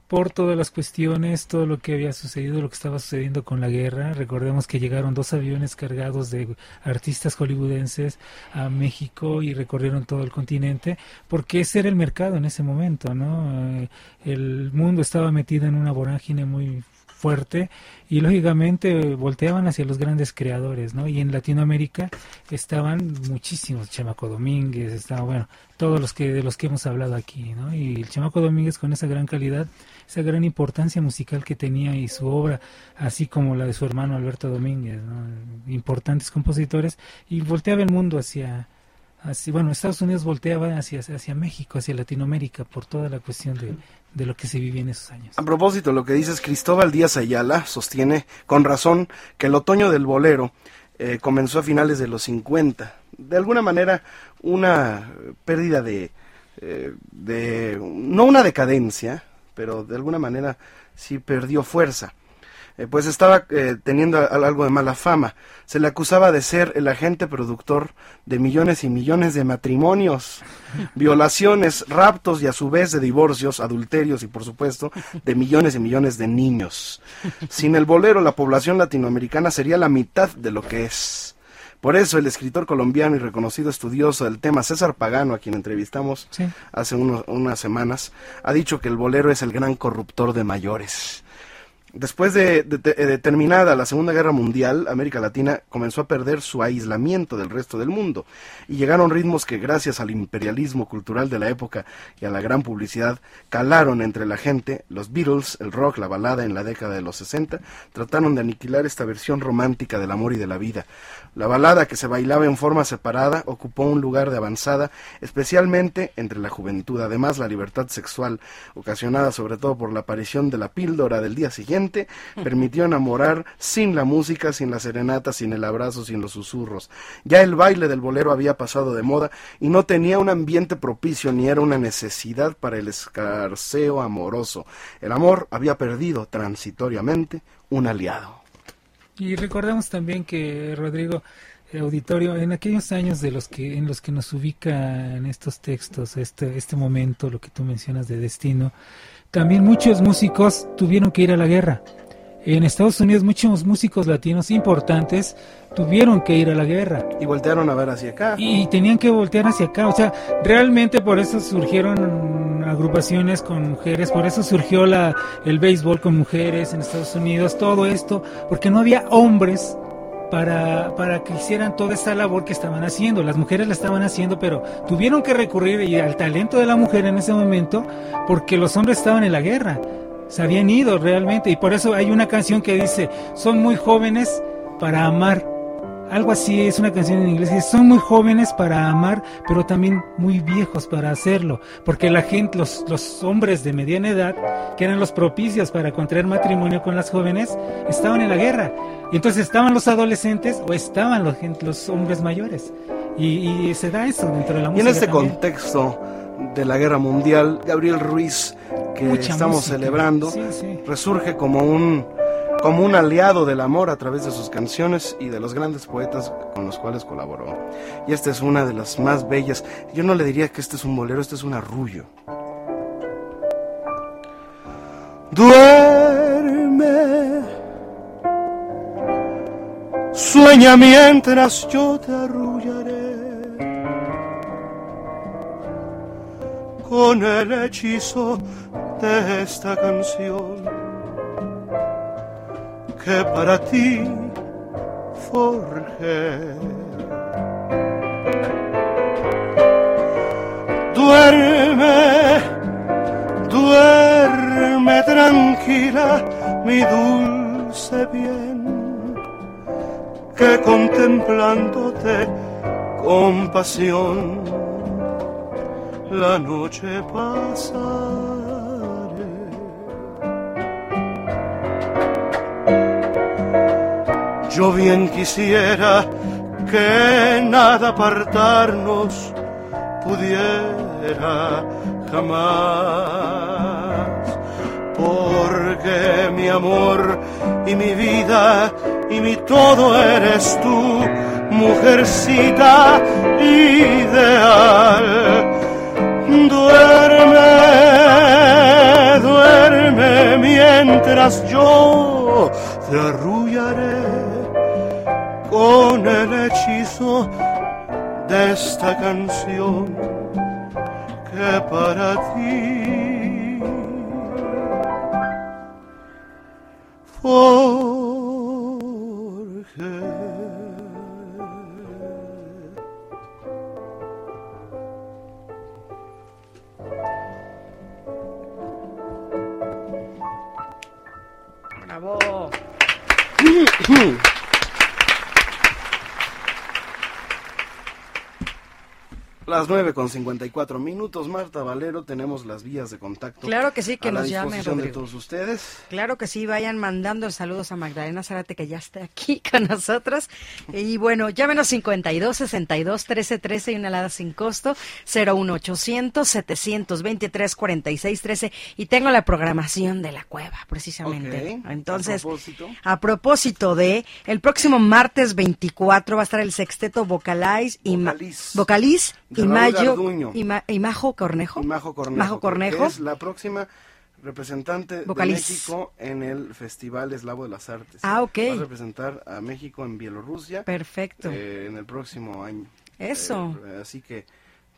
por todas las cuestiones, todo lo que había sucedido, lo que estaba sucediendo con la guerra. Recordemos que llegaron dos aviones cargados de artistas hollywoodenses a México y recorrieron todo el continente, porque ese era el mercado en ese momento, ¿no? Eh, el mundo estaba metido en una vorágine muy fuerte y lógicamente volteaban hacia los grandes creadores, ¿no? Y en Latinoamérica estaban muchísimos, Chamaco Domínguez, estaba, bueno, todos los que de los que hemos hablado aquí, ¿no? Y el Chamaco Domínguez con esa gran calidad, esa gran importancia musical que tenía y su obra, así como la de su hermano Alberto Domínguez, ¿no? Importantes compositores y volteaba el mundo hacia así, bueno, Estados Unidos volteaba hacia, hacia México, hacia Latinoamérica, por toda la cuestión de, de lo que se vivía en esos años. A propósito, lo que dices, Cristóbal Díaz Ayala sostiene con razón que el otoño del bolero eh, comenzó a finales de los 50. De alguna manera, una pérdida de, eh, de, no una decadencia, pero de alguna manera sí perdió fuerza. Eh, pues estaba eh, teniendo algo de mala fama. Se le acusaba de ser el agente productor de millones y millones de matrimonios, violaciones, raptos y a su vez de divorcios, adulterios y por supuesto de millones y millones de niños. Sin el bolero la población latinoamericana sería la mitad de lo que es. Por eso el escritor colombiano y reconocido estudioso del tema César Pagano, a quien entrevistamos hace unas semanas, ha dicho que el bolero es el gran corruptor de mayores. Después de, terminada la Segunda Guerra Mundial, América Latina comenzó a perder su aislamiento del resto del mundo y llegaron ritmos que gracias al imperialismo cultural de la época y a la gran publicidad calaron entre la gente. Los Beatles, el rock, la balada en la década de los 60 trataron de aniquilar esta versión romántica del amor y de la vida. La balada que se bailaba en forma separada ocupó un lugar de avanzada, especialmente entre la juventud. Además, la libertad sexual, ocasionada sobre todo por la aparición de la píldora del día siguiente, permitió enamorar sin la música, sin la serenata, sin el abrazo, sin los susurros. Ya el baile del bolero había pasado de moda y no tenía un ambiente propicio ni era una necesidad para el escarceo amoroso. El amor había perdido transitoriamente un aliado. Y recordamos también que Rodrigo eh, Auditorio, en aquellos años de los que en los que nos ubica en estos textos, este este momento, lo que tú mencionas de destino, también muchos músicos tuvieron que ir a la guerra. En Estados Unidos muchos músicos latinos importantes tuvieron que ir a la guerra. Y voltearon a ver hacia acá. Y tenían que voltear hacia acá. O sea, realmente por eso surgieron agrupaciones con mujeres, por eso surgió la, el béisbol con mujeres en Estados Unidos, todo esto, porque no había hombres para, para que hicieran toda esta labor que estaban haciendo. Las mujeres la estaban haciendo, pero tuvieron que recurrir al talento de la mujer en ese momento porque los hombres estaban en la guerra se habían ido realmente y por eso hay una canción que dice, son muy jóvenes para amar. Algo así es una canción en inglés, son muy jóvenes para amar, pero también muy viejos para hacerlo, porque la gente, los, los hombres de mediana edad, que eran los propicios para contraer matrimonio con las jóvenes, estaban en la guerra. Y entonces estaban los adolescentes o estaban los, los hombres mayores. Y, se da eso dentro de la música. Y en este contexto de la guerra mundial, Gabriel Ruiz que estamos celebrando, resurge como un, como un aliado del amor a través de sus canciones y de los grandes poetas con los cuales colaboró. Y esta es una de las más bellas. Yo no le diría que este es un bolero, este es un arrullo. Duerme, sueña mientras yo te arrullaré con el hechizo de esta canción que para ti forjé. Duerme, duerme tranquila, mi dulce bien, que contemplándote con pasión la noche pasa Yo bien quisiera que nada apartarnos pudiera jamás, porque mi amor y mi vida y mi todo eres tú, mujercita ideal. Duerme, duerme mientras yo te arrullaré con el hechizo de esta canción que para ti. Las 9 con 54 minutos, Marta Valero, tenemos las vías de contacto. Claro que sí, que a la nos llamen, disposición de todos ustedes. Claro que sí, vayan mandando saludos a Magdalena Zárate que ya está aquí con nosotros. Y bueno, llámenos 52 62 13 13 y una alada sin costo 01800 723 46 13 y tengo la programación de la cueva precisamente. Ok, Entonces, a propósito. a propósito de el próximo martes 24 va a estar el sexteto Vocalize y Vocaliz. Vocaliz y Raúl Mayo Garduño. y, Ma- y Majo Cornejo. Y Majo Cornejo. Majo que Cornejo. Es la próxima representante Vocaliz. de México en el Festival Eslavo de las Artes. Ah, ok. Va a representar a México en Bielorrusia. Perfecto. eh, en el próximo año. Eso. Eh, así que,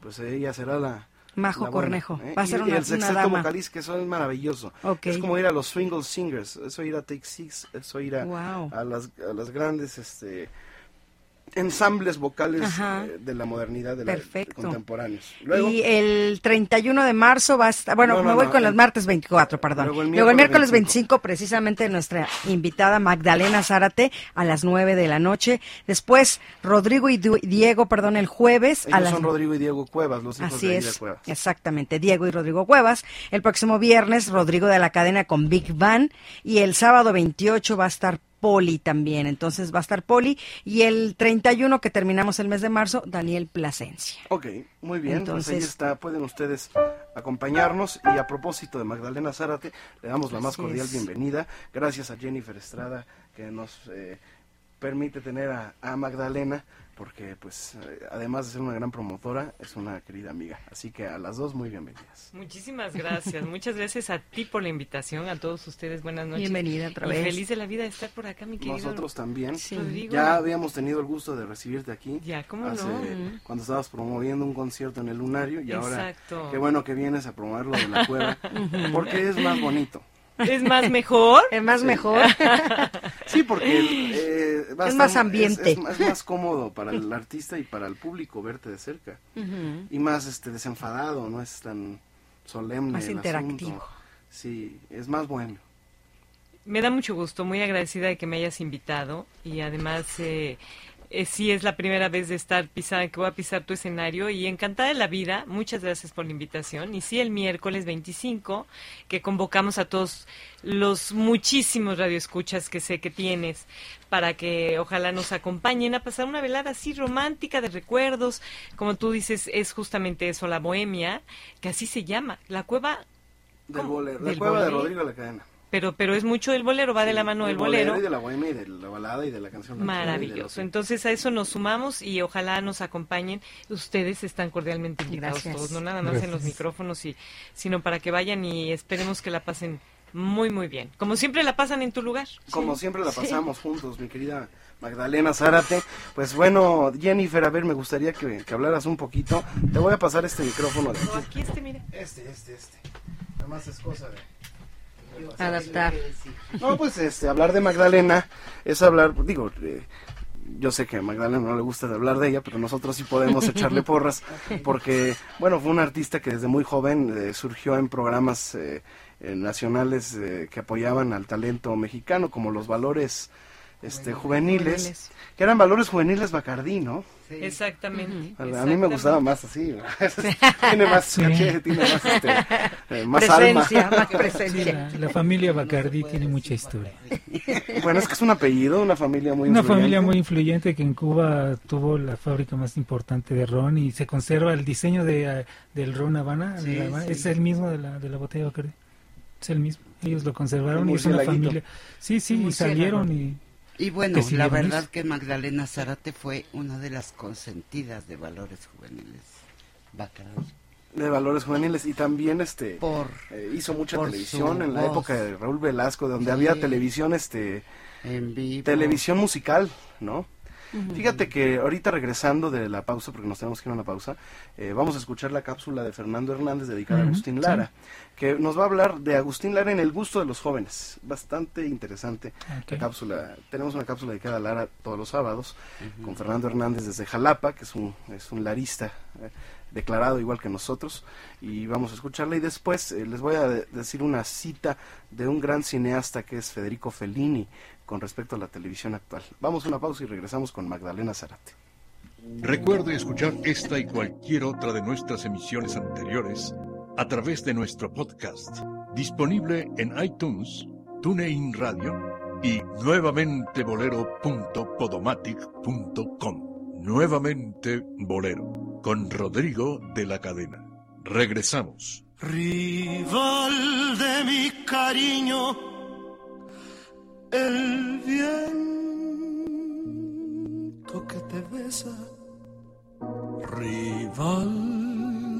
pues ella será la. Majo la buena, Cornejo. ¿eh? Va a Y- ser y una, el una sexteto dama. vocaliz, que eso es maravilloso. Ok. Es como ir a los Swingle Singers, eso ir a Take Six, eso ir a, Wow. a, las, a las grandes este, ensambles vocales eh, de la modernidad de la, Perfecto. contemporáneos. Luego, Y el 31 de marzo va a estar, bueno, No, no, me voy no, con los martes 24, perdón. Luego el Luego el miércoles miércoles 25, precisamente nuestra invitada Magdalena Zárate a las 9 de la noche. Después Rodrigo y Du- Diego, perdón, el jueves a las son Rodrigo y Diego Cuevas, los hijos Así de es, Cuevas. exactamente. Diego y Rodrigo Cuevas. El próximo viernes, Rodrigo de la cadena con Big Bang. Y el sábado 28 va a estar Poli también. Entonces va a estar Poli. Y el 31, que terminamos el mes de marzo, Daniel Plasencia. Ok, muy bien, pues ahí Entonces- está, pueden ustedes acompañarnos y a propósito de Magdalena Zárate, le damos la más cordial es. bienvenida, gracias a Jennifer Estrada que nos eh, permite tener a, a Magdalena, porque pues además de ser una gran promotora, es una querida amiga, así que a las dos muy bienvenidas. Muchísimas gracias, muchas gracias a ti por la invitación, a todos ustedes, buenas noches. Bienvenida otra Y vez. feliz de la vida de estar por acá, mi querido. Nosotros también. Sí. Rodrigo. Ya habíamos tenido el gusto de recibirte aquí. Ya, ¿cómo hace- no? Cuando estabas promoviendo un concierto en el Lunario y ahora qué bueno que vienes a promover lo de la cueva, porque es más bonito. ¿Es más mejor? Es más mejor. Sí, porque eh, Es más ambiente. Es, es más- es más cómodo para el artista y para el público verte de cerca. Y más este desenfadado, no es tan solemne. Más el interactivo. asunto. Sí, es más bueno. Me da mucho gusto, muy agradecida de que me hayas invitado y además eh, eh, sí es la primera vez de estar pisada, que voy a pisar tu escenario y encantada de la vida, muchas gracias por la invitación. Y sí, el miércoles 25, que convocamos a todos los muchísimos radioescuchas que sé que tienes para que ojalá nos acompañen a pasar una velada así romántica de recuerdos. Como tú dices, es justamente eso, la bohemia, que así se llama, la cueva Del bolero, la cueva de. Rodrigo de la Cadena. Pero pero es mucho del bolero, va de la mano del bolero. Y de la bohemia y de la balada y de la canción. Maravilloso. Entonces a eso nos sumamos y ojalá nos acompañen. Ustedes están cordialmente invitados Gracias. todos, no nada más en los micrófonos, y, sino para que vayan y esperemos que la pasen muy, muy bien. Como siempre la pasan en tu lugar. Como siempre la pasamos juntos, mi querida Magdalena Zárate. Pues bueno, Jennifer, a ver, me gustaría que, que hablaras un poquito. Te voy a pasar este micrófono de O aquí. aquí este, mire. Este, este, este. Nada más es cosa de... Adaptar. No, pues este, hablar de Magdalena es hablar, digo, eh, yo sé que a Magdalena no le gusta de hablar de ella, pero nosotros sí podemos echarle porras, porque, bueno, fue una artista que desde muy joven eh, surgió en programas eh, eh, nacionales eh, que apoyaban al talento mexicano, como los valores este, juveniles, juveniles. que eran valores juveniles Bacardí, ¿no? Exactamente. A, a mí me gustaba más así, tiene más Sí. caché, tiene más, este, eh, más alma. Presencia, más Sí, presencia. la, la familia Bacardi tiene mucha historia. Bueno, es que es un apellido, una familia muy Una influyente. familia muy influyente que en Cuba tuvo la fábrica más importante de ron y se conserva el diseño de, eh, del ron Habana. Sí, la Habana, sí. Es el mismo de la, de la botella Bacardi. Es el mismo. Ellos lo conservaron y es una familia. Sí, sí, y salieron y Y bueno, la verdad que Magdalena Zárate fue una de las consentidas de valores juveniles. De valores juveniles y también este Por eh, hizo mucha por televisión en la voz. época de Raúl Velasco donde Sí. había televisión este en vivo. televisión musical no fíjate que ahorita regresando de la pausa porque nos tenemos que ir a una pausa eh, vamos a escuchar la cápsula de Fernando Hernández dedicada a Agustín Lara que nos va a hablar de Agustín Lara en el gusto de los jóvenes bastante interesante la cápsula tenemos una cápsula dedicada a Lara todos los sábados con Fernando Hernández desde Jalapa, que es un, es un larista eh, declarado igual que nosotros, y vamos a escucharla. Y después eh, les voy a de- decir una cita de un gran cineasta que es Federico Fellini con respecto a la televisión actual. Vamos a una pausa y regresamos con Magdalena Zarate. Recuerde escuchar esta y cualquier otra de nuestras emisiones anteriores a través de nuestro podcast, disponible en iTunes, TuneIn Radio y nuevamente Nuevamente Bolero, con Rodrigo de la Cadena. Regresamos. Rival de mi cariño, el viento que te besa, rival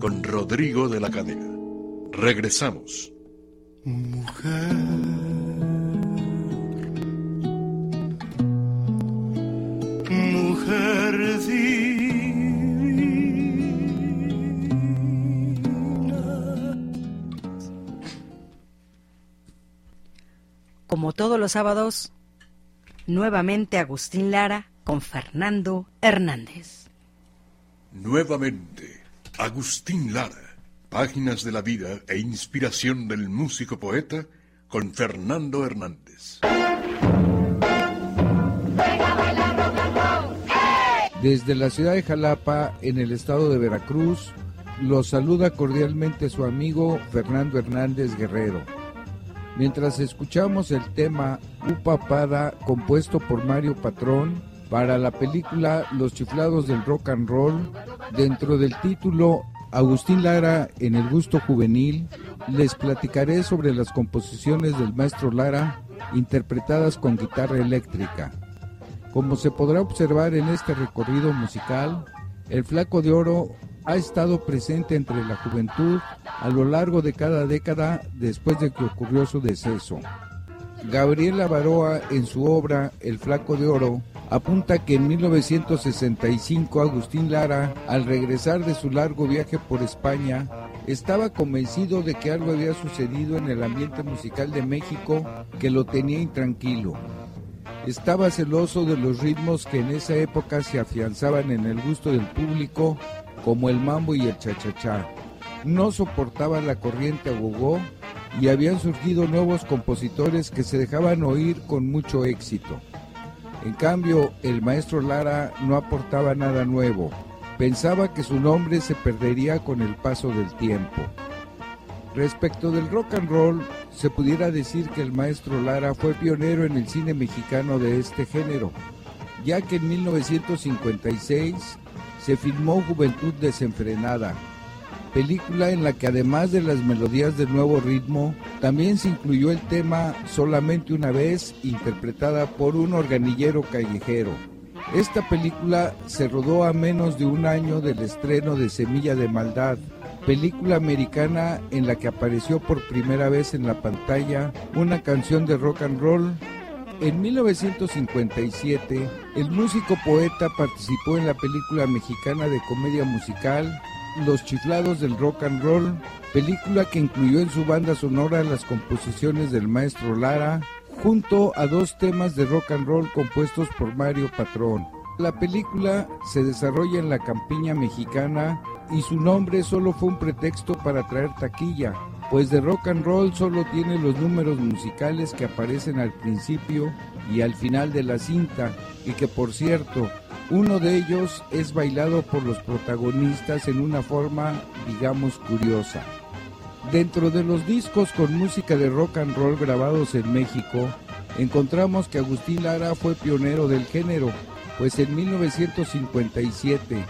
con Rodrigo de la Cadena. Regresamos. Mujer. Mujer como todos los sábados, nuevamente Agustín Lara con Fernando Hernández. Nuevamente, Agustín Lara, páginas de la vida e inspiración del músico poeta con Fernando Hernández. Desde la ciudad de Jalapa, en el estado de Veracruz, los saluda cordialmente su amigo Fernando Hernández Guerrero mientras escuchamos el tema Upapada compuesto por Mario Patrón para la película Los chiflados del rock and roll, dentro del título Agustín Lara en el gusto juvenil, les platicaré sobre las composiciones del maestro Lara interpretadas con guitarra eléctrica. Como se podrá observar en este recorrido musical, el Flaco de Oro ha estado presente entre la juventud a lo largo de cada década después de que ocurrió su deceso. Gabriela Baroa, en su obra El Flaco de Oro, apunta que en 1965 Agustín Lara, al regresar de su largo viaje por España, estaba convencido de que algo había sucedido en el ambiente musical de México que lo tenía intranquilo. Estaba celoso de los ritmos que en esa época se afianzaban en el gusto del público como el mambo y el cha-cha-cha. No soportaban la corriente agogó y habían surgido nuevos compositores que se dejaban oír con mucho éxito. En cambio, el maestro Lara no aportaba nada nuevo. Pensaba que su nombre se perdería con el paso del tiempo. Respecto del rock and roll, se pudiera decir que el maestro Lara fue pionero en el cine mexicano de este género, ya que en 1956 se filmó Juventud Desenfrenada, película en la que además de las melodías del nuevo ritmo, también se incluyó el tema Solamente una vez, interpretada por un organillero callejero. Esta película se rodó a menos de un año del estreno de Semilla de Maldad, película americana en la que apareció por primera vez en la pantalla una canción de rock and roll en 1957, el músico poeta participó en la película mexicana de comedia musical Los chiflados del rock and roll, película que incluyó en su banda sonora las composiciones del maestro Lara, junto a dos temas de rock and roll compuestos por Mario Patrón. La película se desarrolla en la campiña mexicana y su nombre solo fue un pretexto para traer taquilla, pues de rock and roll solo tiene los números musicales que aparecen al principio y al final de la cinta, y que por cierto, uno de ellos es bailado por los protagonistas en una forma, digamos, curiosa. Dentro de los discos con música de rock and roll grabados en México, encontramos que Agustín Lara fue pionero del género, pues en 1957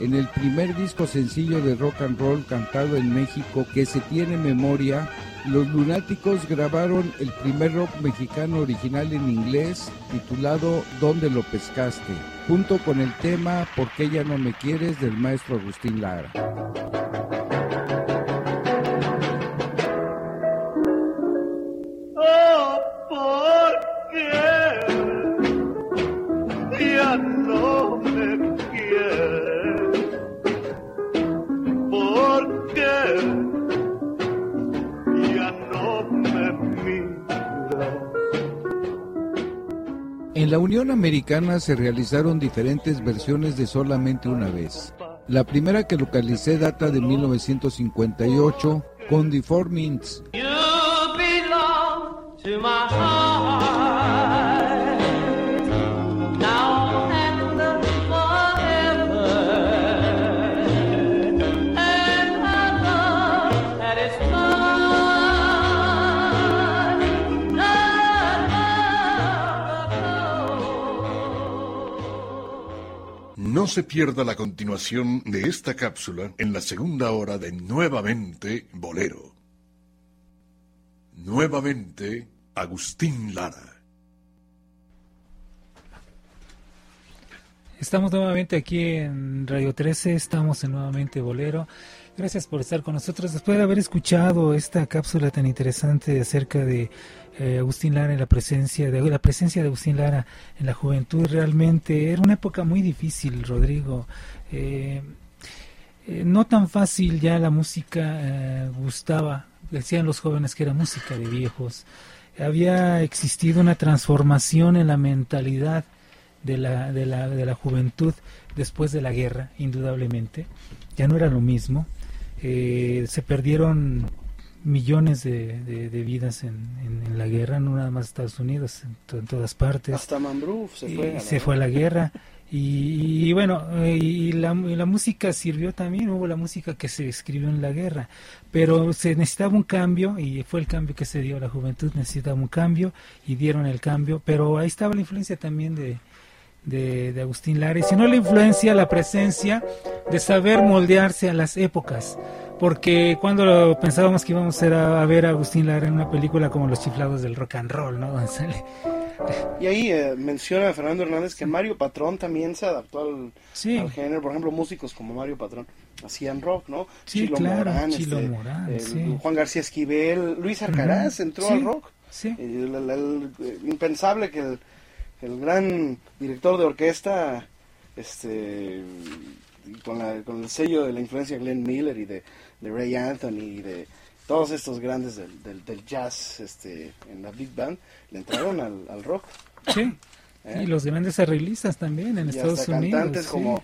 en el primer disco sencillo de rock and roll cantado en México que se tiene memoria, los Lunáticos grabaron el primer rock mexicano original en inglés titulado ¿Dónde lo pescaste? junto con el tema ¿Por qué ya no me quieres? del maestro Agustín Lara. Oh, ¿por qué ya no me la Unión Americana se realizaron diferentes versiones de Solamente una vez. La primera que localicé data de 1958 con heart No se pierda la continuación de esta cápsula en la segunda hora de Nuevamente Bolero. Nuevamente Agustín Lara. Estamos nuevamente aquí en Radio 13, estamos en nuevamente Bolero. Gracias por estar con nosotros. Después de haber escuchado esta cápsula tan interesante acerca de eh, Agustín Lara y la presencia de la presencia de Agustín Lara en la juventud, realmente era una época muy difícil, Rodrigo. Eh, eh, no tan fácil ya la música eh, gustaba. Decían los jóvenes que era música de viejos. Había existido una transformación en la mentalidad de la, de la, de la juventud después de la guerra, indudablemente. Ya no era lo mismo. Se perdieron millones de, de- de vidas en, en- en la guerra, no nada más Estados Unidos, en, to- en todas partes. Hasta Mambruf se Y fue. a la- se fue a la guerra. Y, y bueno, y la, y la música sirvió también, hubo la música que se escribió en la guerra, pero se necesitaba un cambio y fue el cambio que se dio, la juventud necesitaba un cambio y dieron el cambio, pero ahí estaba la influencia también de, de, de Agustín Lara, y si no la influencia, la presencia de saber moldearse a las épocas, porque cuando lo pensábamos que íbamos a, a, ver a Agustín Lara en una película como Los chiflados del rock and roll, ¿no? Donde sale Y ahí eh, menciona Fernando Hernández que Mario Patrón también se adaptó al, Sí. al género. Por ejemplo, músicos como Mario Patrón hacían rock, ¿no? Sí, Chilo claro, Morán, Chilo este, Morán, eh, sí. Juan García Esquivel, Luis Arcaraz entró al rock. sí. Y el- el- el- eh, impensable que el, el gran director de orquesta, este, con, la- con el sello de la influencia de Glenn Miller y de, de Ray Anthony y de todos estos grandes del, del, del jazz este, en la Big Band, le entraron al, al rock. Sí. ¿eh? Y los grandes arreglistas también en y Estados hasta Unidos. cantantes sí. como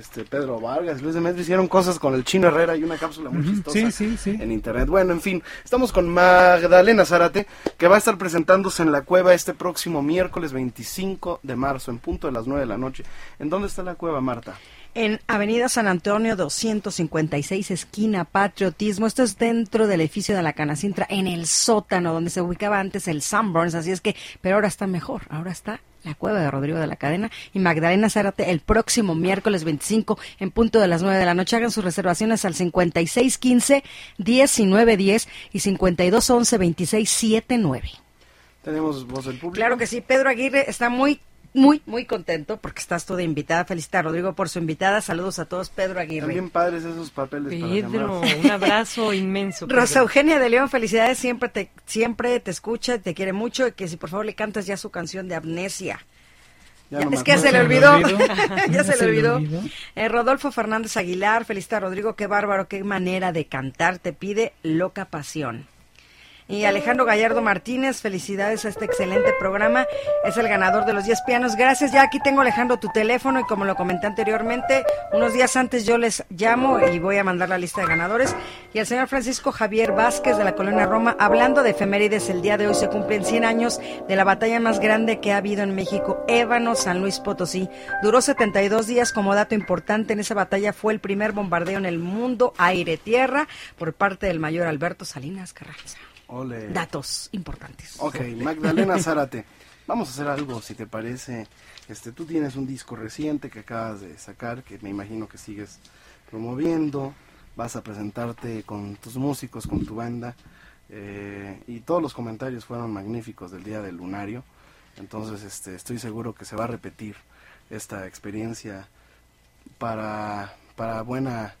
este Pedro Vargas, Luis de Metro hicieron cosas con el Chino Herrera y una cápsula muy chistosa sí, sí, sí. en internet. Bueno, en fin, estamos con Magdalena Zárate, que va a estar presentándose en la cueva este próximo miércoles 25 de marzo, en punto de las 9 de la noche. ¿En dónde está la cueva, Marta? En Avenida San Antonio 256, esquina Patriotismo. Esto es dentro del edificio de la Canacintra, en el sótano donde se ubicaba antes el Sunburns. Así es que, pero ahora está mejor. Ahora está la cueva de Rodrigo de la Cadena y Magdalena Zárate el próximo miércoles 25 en punto de las 9 de la noche. Hagan sus reservaciones al 5615 1910 y 5211 2679. Tenemos voz del público. Claro que sí, Pedro Aguirre está muy, muy, muy contento porque estás tú de invitada. Felicita a Rodrigo por su invitada. Saludos a todos, Pedro Aguirre. También padres esos papeles Pedro, un abrazo inmenso. Pedro. Rosa Eugenia de León, felicidades, siempre te, siempre te escucha, te quiere mucho y que si por favor le cantas ya su canción de amnesia. Ya Ya, no me es que se le Se olvidó, olvidó. ya se le olvidó. olvidó. Eh, Rodolfo Fernández Aguilar, felicita a Rodrigo, qué bárbaro, qué manera de cantar, te pide loca pasión. Y Alejandro Gallardo Martínez, felicidades a este excelente programa. Es el ganador de los 10 pianos. Gracias. Ya aquí tengo, Alejandro, tu teléfono y como lo comenté anteriormente, unos días antes yo les llamo y voy a mandar la lista de ganadores. Y al señor Francisco Javier Vázquez de la Colonia Roma, hablando de efemérides, el día de hoy se cumplen 100 años de la batalla más grande que ha habido en México, Ébano, San Luis Potosí. Duró 72 días. Como dato importante, en esa batalla fue el primer bombardeo en el mundo aire-tierra por parte del mayor Alberto Salinas Carranza. Ole. Datos importantes. Ok, Magdalena Zárate, vamos a hacer algo, si te parece. Este, tú tienes un disco reciente que acabas de sacar, que me imagino que sigues promoviendo. Vas a presentarte con tus músicos, con tu banda. eh, y todos los comentarios fueron magníficos del día del lunario. Entonces, este, estoy seguro que se va a repetir esta experiencia para, para buena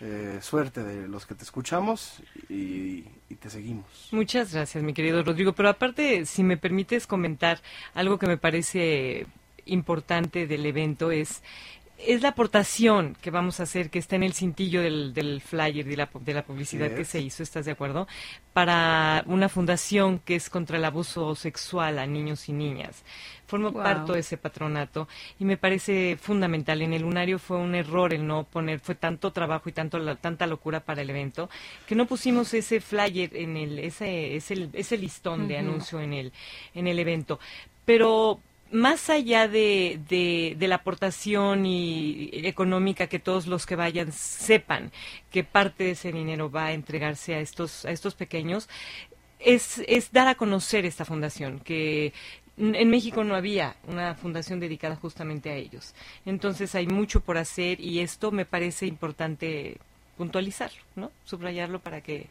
eh, suerte de los que te escuchamos y, y te seguimos. Muchas gracias, mi querido Rodrigo. Pero aparte, si me permites comentar algo que me parece importante del evento es es la aportación que vamos a hacer, que está en el cintillo del, del flyer de la, de la publicidad que se hizo, ¿estás de acuerdo? Para una fundación que es contra el abuso sexual a niños y niñas. Formo Wow. parte de ese patronato y me parece fundamental. En el lunario fue un error el no poner, fue tanto trabajo y tanto la- tanta locura para el evento que no pusimos ese flyer en el, ese, ese, ese listón de anuncio en el, en el evento. Pero más allá de, de, la aportación y económica que todos los que vayan sepan que parte de ese dinero va a entregarse a estos a estos pequeños es, es dar a conocer esta fundación que en México no había una fundación dedicada justamente a ellos. Entonces hay mucho por hacer y esto me parece importante puntualizarlo no subrayarlo para que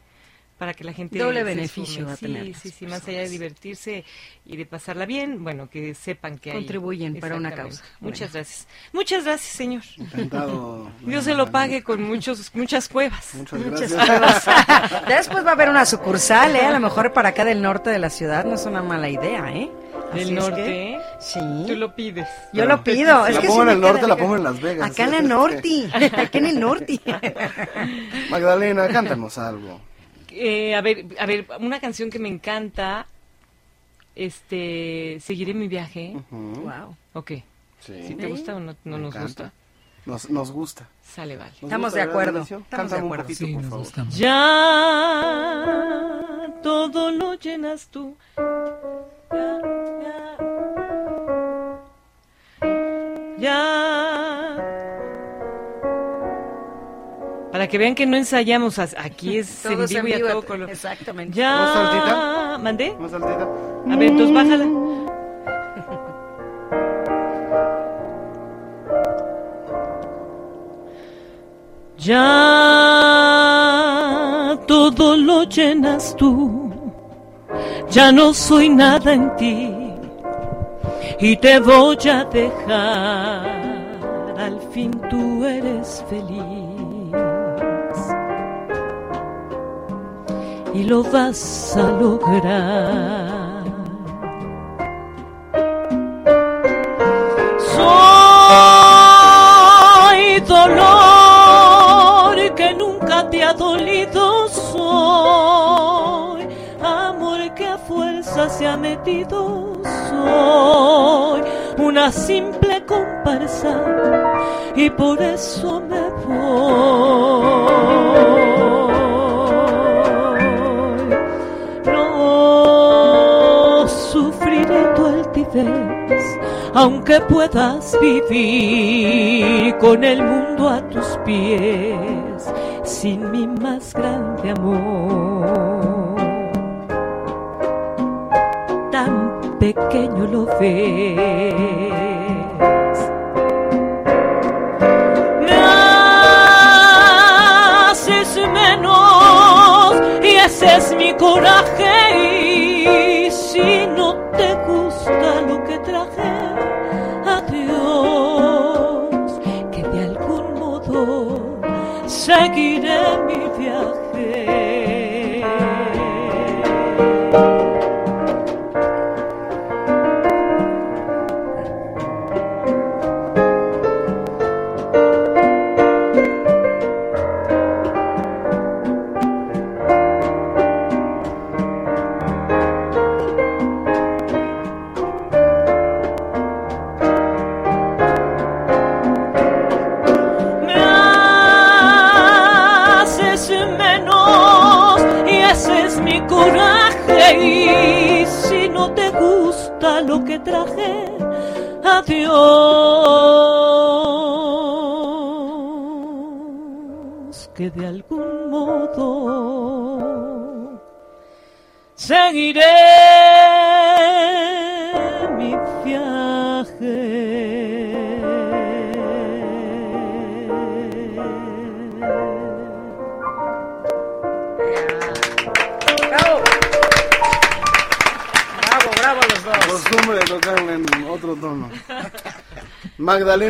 para que la gente Doble se beneficio sume. va a sí, tener sí, sí, más allá de divertirse y de pasarla bien, bueno, que sepan que hay- Contribuyen para una causa. Muchas gracias. Muchas gracias, señor. Encantado. Dios se lo pague con muchos muchas cuevas. Muchas Muchas gracias. Ya después va a haber una sucursal, ¿eh? A lo mejor para acá del norte de la ciudad no es una mala idea, ¿eh? Así Del es norte, que- ¿eh? Sí. Tú lo pides. Yo lo pido. Si es la que pongo en el norte, la pongo en Las Vegas. Acá en el norte. Acá en el norte. Magdalena, cántanos algo. Eh, a ver, a ver, una canción que me encanta, este, seguiré mi viaje. Wow. Ok. Sí. ¿Sí te gusta o no, nos encanta. gusta? Nos, nos gusta. Sale, vale. ¿Nos Estamos gusta, de acuerdo. Estamos de acuerdo. poquito, Sí, por nos favor. Ya todo lo llenas tú. Ya, ya. Para que vean que no ensayamos, aquí es Todo en vivo y a vivo, todo color. Exactamente. Ya. ¿Más altita? ¿Mandé? Más altita. A ver, entonces bájala. Ya todo lo llenas tú, ya no soy nada en ti y te voy a dejar, al fin tú eres feliz y lo vas a lograr. Soy dolor que nunca te ha dolido, soy amor que a fuerza se ha metido, soy una simple comparsa y por eso me voy. Aunque puedas vivir con el mundo a tus pies, sin mi más grande amor. Tan pequeño lo ves. Me haces menos y ese es mi coraje seguiré mi viaje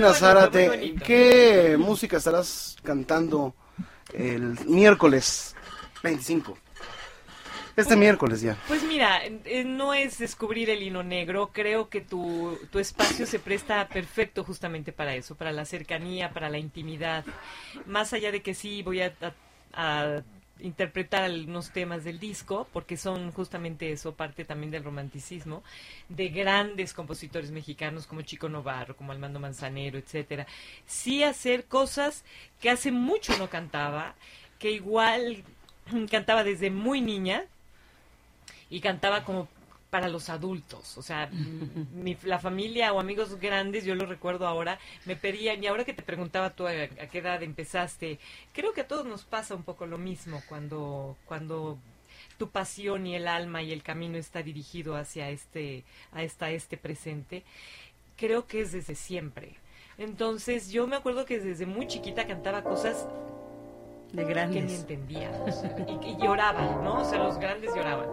Magdalena Zárate, ¿qué música estarás cantando el miércoles 25? Este miércoles ya. Pues mira, no es descubrir el hilo negro, creo que tu, tu espacio se presta perfecto justamente para eso, para la cercanía, para la intimidad. Más allá de que sí voy a, a- a interpretar algunos temas del disco, porque son justamente eso, parte también del romanticismo, de grandes compositores mexicanos como Chico Novarro, como Armando Manzanero, etcétera. Sí hacer cosas que hace mucho no cantaba, que igual cantaba desde muy niña, y cantaba como para los adultos, o sea, mi, la familia o amigos grandes, yo lo recuerdo ahora, me pedían, y ahora que te preguntaba tú a, a qué edad empezaste, creo que a todos nos pasa un poco lo mismo cuando, cuando tu pasión y el alma y el camino está dirigido hacia este, a esta, este presente, creo que es desde siempre. Entonces yo me acuerdo que desde muy chiquita cantaba cosas De que ni grandes. entendía o sea, y, y lloraba, ¿no? O sea, los grandes lloraban.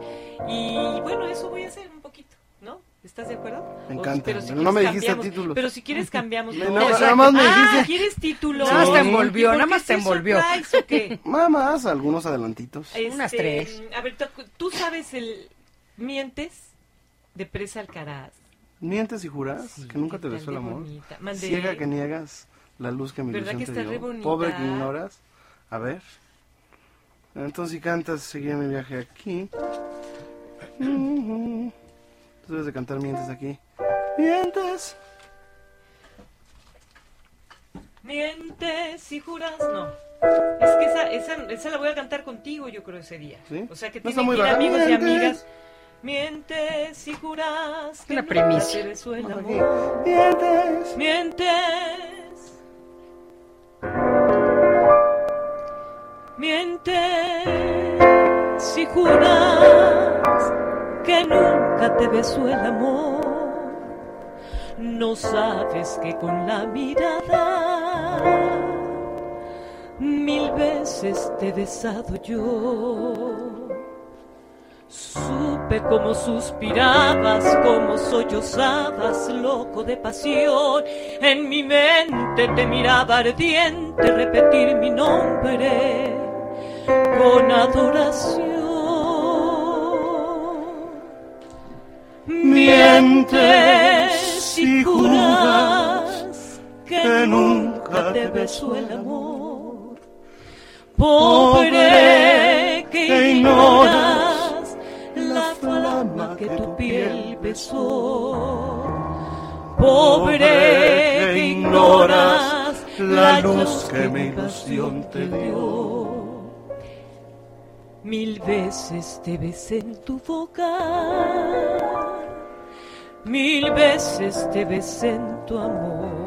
Y bueno, eso voy a hacer un poquito, ¿no? ¿Estás de acuerdo? Me encanta, pero si pero no me quieres dijiste cambiamos. títulos. Pero si quieres cambiamos. No, nada Exacto. más me Ah, dijiste. ¿quieres títulos? Nada más te envolvió, ¿Y por nada más te envolvió. o qué? Nada más, algunos adelantitos. Unas Este, tres. A ver, ¿tú- ¿tú sabes el mientes de Presa Alcaraz? Mientes y juras Sí, que nunca te besó el amor. Ciega que niegas la luz que mi ¿Verdad ilusión que te está re dio. bonita? Pobre que ignoras. A ver. Entonces si cantas, seguía mi viaje aquí. Tú debes de cantar mientes aquí. Mientes. Mientes y juras, no. Es que esa, esa, esa la voy a cantar contigo, yo creo, ese día. ¿Sí? O sea, que No tienen que ir amigos y amigas. Mientes y juras que el aquí. amor. Mientes. Mientes. Mientes y juras que nunca te besó el amor. No sabes que con la mirada mil veces te he besado yo. Supe cómo suspirabas, cómo sollozabas, loco de pasión. En mi mente te miraba ardiente repetir mi nombre con adoración. Mientes y juras que nunca te besó el amor. Pobre que ignoras la flama que tu piel besó. Pobre que ignoras la luz que mi ilusión te dio. Mil veces te besé en tu boca, mil veces te besé en tu amor.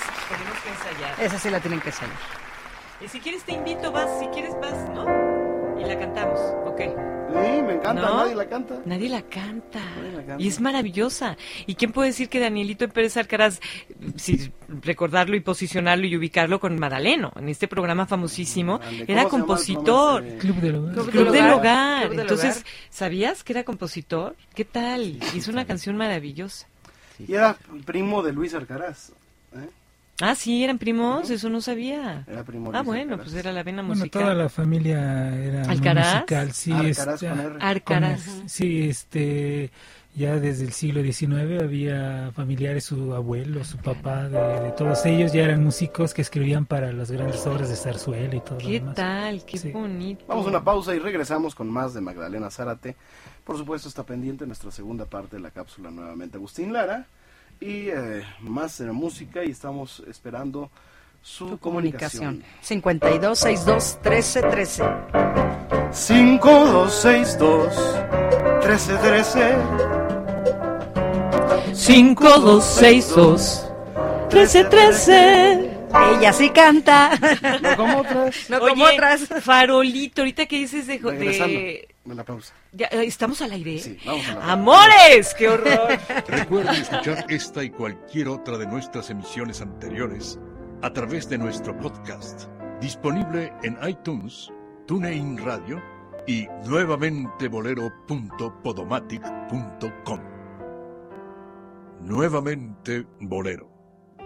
Tenemos que, tenemos que ensayar. Esa sí la tienen que salir. Y si quieres te invito, vas, si quieres vas, ¿no? Y la cantamos, ok. Sí, me encanta, ¿No? nadie la canta. Nadie la canta. Nadie la canta. Y es maravillosa. ¿Y quién puede decir que Danielito Pérez Alcaraz, si recordarlo y posicionarlo y ubicarlo con Madaleno, en este programa famosísimo, era ¿Cómo se llama el compositor. Club del Hogar. Club Club del del Hogar. Hogar. Club del Entonces, Hogar. ¿sabías que era compositor? ¿Qué tal? Hizo una canción maravillosa. Y era primo de Luis Alcaraz. Ah, sí, eran primos, eso no sabía. Era primo Ah, bueno, Alcaraz. pues era la vena Bueno, musical. toda la familia era ¿Alcaraz? musical, sí, Alcaraz este, con R. Arcaraz. con- sí, este, ya desde el siglo XIX había familiares, su abuelo, su papá, de, de todos ellos ya eran músicos que escribían para las grandes obras de zarzuela y todo lo ¿Qué demás. tal? Qué Sí. bonito. Vamos a una pausa y regresamos con más de Magdalena Zárate. Por supuesto está pendiente nuestra segunda parte de la cápsula nuevamente Agustín Lara y eh, más de la música y estamos esperando su comunicación. comunicación. 52 62 13 13. 5262 1313 5262 1313. Ella sí canta. No como otras. No como Oye, otras. Farolito, ahorita que dices de... de- En la pausa. Ya, eh, ¿Estamos al aire? Sí, vamos a la ¡Amores! ¡Qué horror! Recuerde escuchar esta y cualquier otra de nuestras emisiones anteriores a través de nuestro podcast, disponible en iTunes, TuneIn Radio y nuevamente bolero.podomatic.com. Nuevamente Bolero,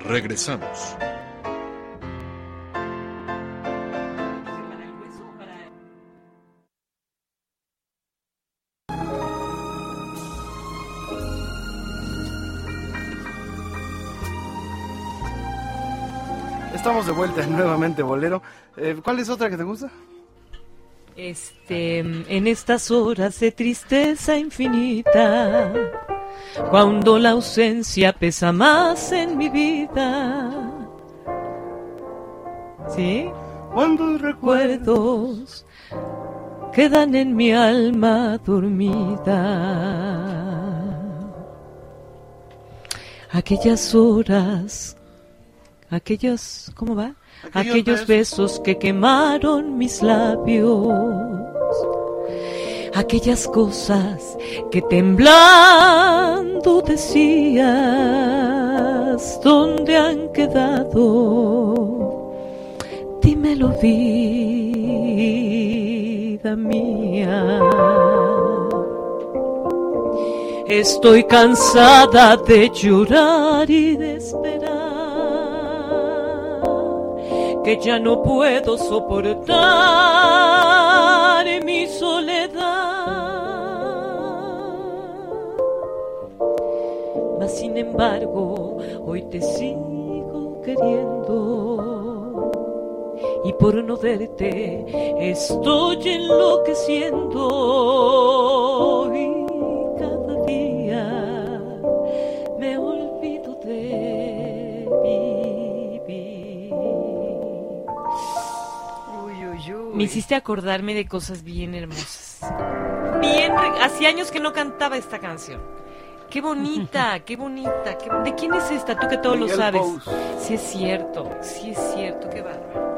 Regresamos. Estamos de vuelta nuevamente, Bolero. Eh, ¿Cuál es otra que te gusta? Este, en estas horas de tristeza infinita, cuando la ausencia pesa más en mi vida. ¿Sí? Cuando recuerdo Recuerdos quedan en mi alma dormida. Aquellas horas, aquellos, ¿cómo va? Aquellos besos que quemaron mis labios. Aquellas cosas que temblando decías, ¿dónde han quedado? Dímelo, vida mía. Estoy cansada de llorar y de esperar, que ya no puedo soportar mi soledad. Sin embargo, hoy te sigo queriendo y por no verte estoy enloqueciendo y cada día me olvido de vivir. Uy, uy, uy. Me hiciste acordarme de cosas bien hermosas. Bien, hacía años que no cantaba esta canción. Qué bonita, qué bonita. qué- ¿De quién es esta? Tú que todo lo sabes. Pous. Sí es cierto, sí es cierto, qué bárbaro.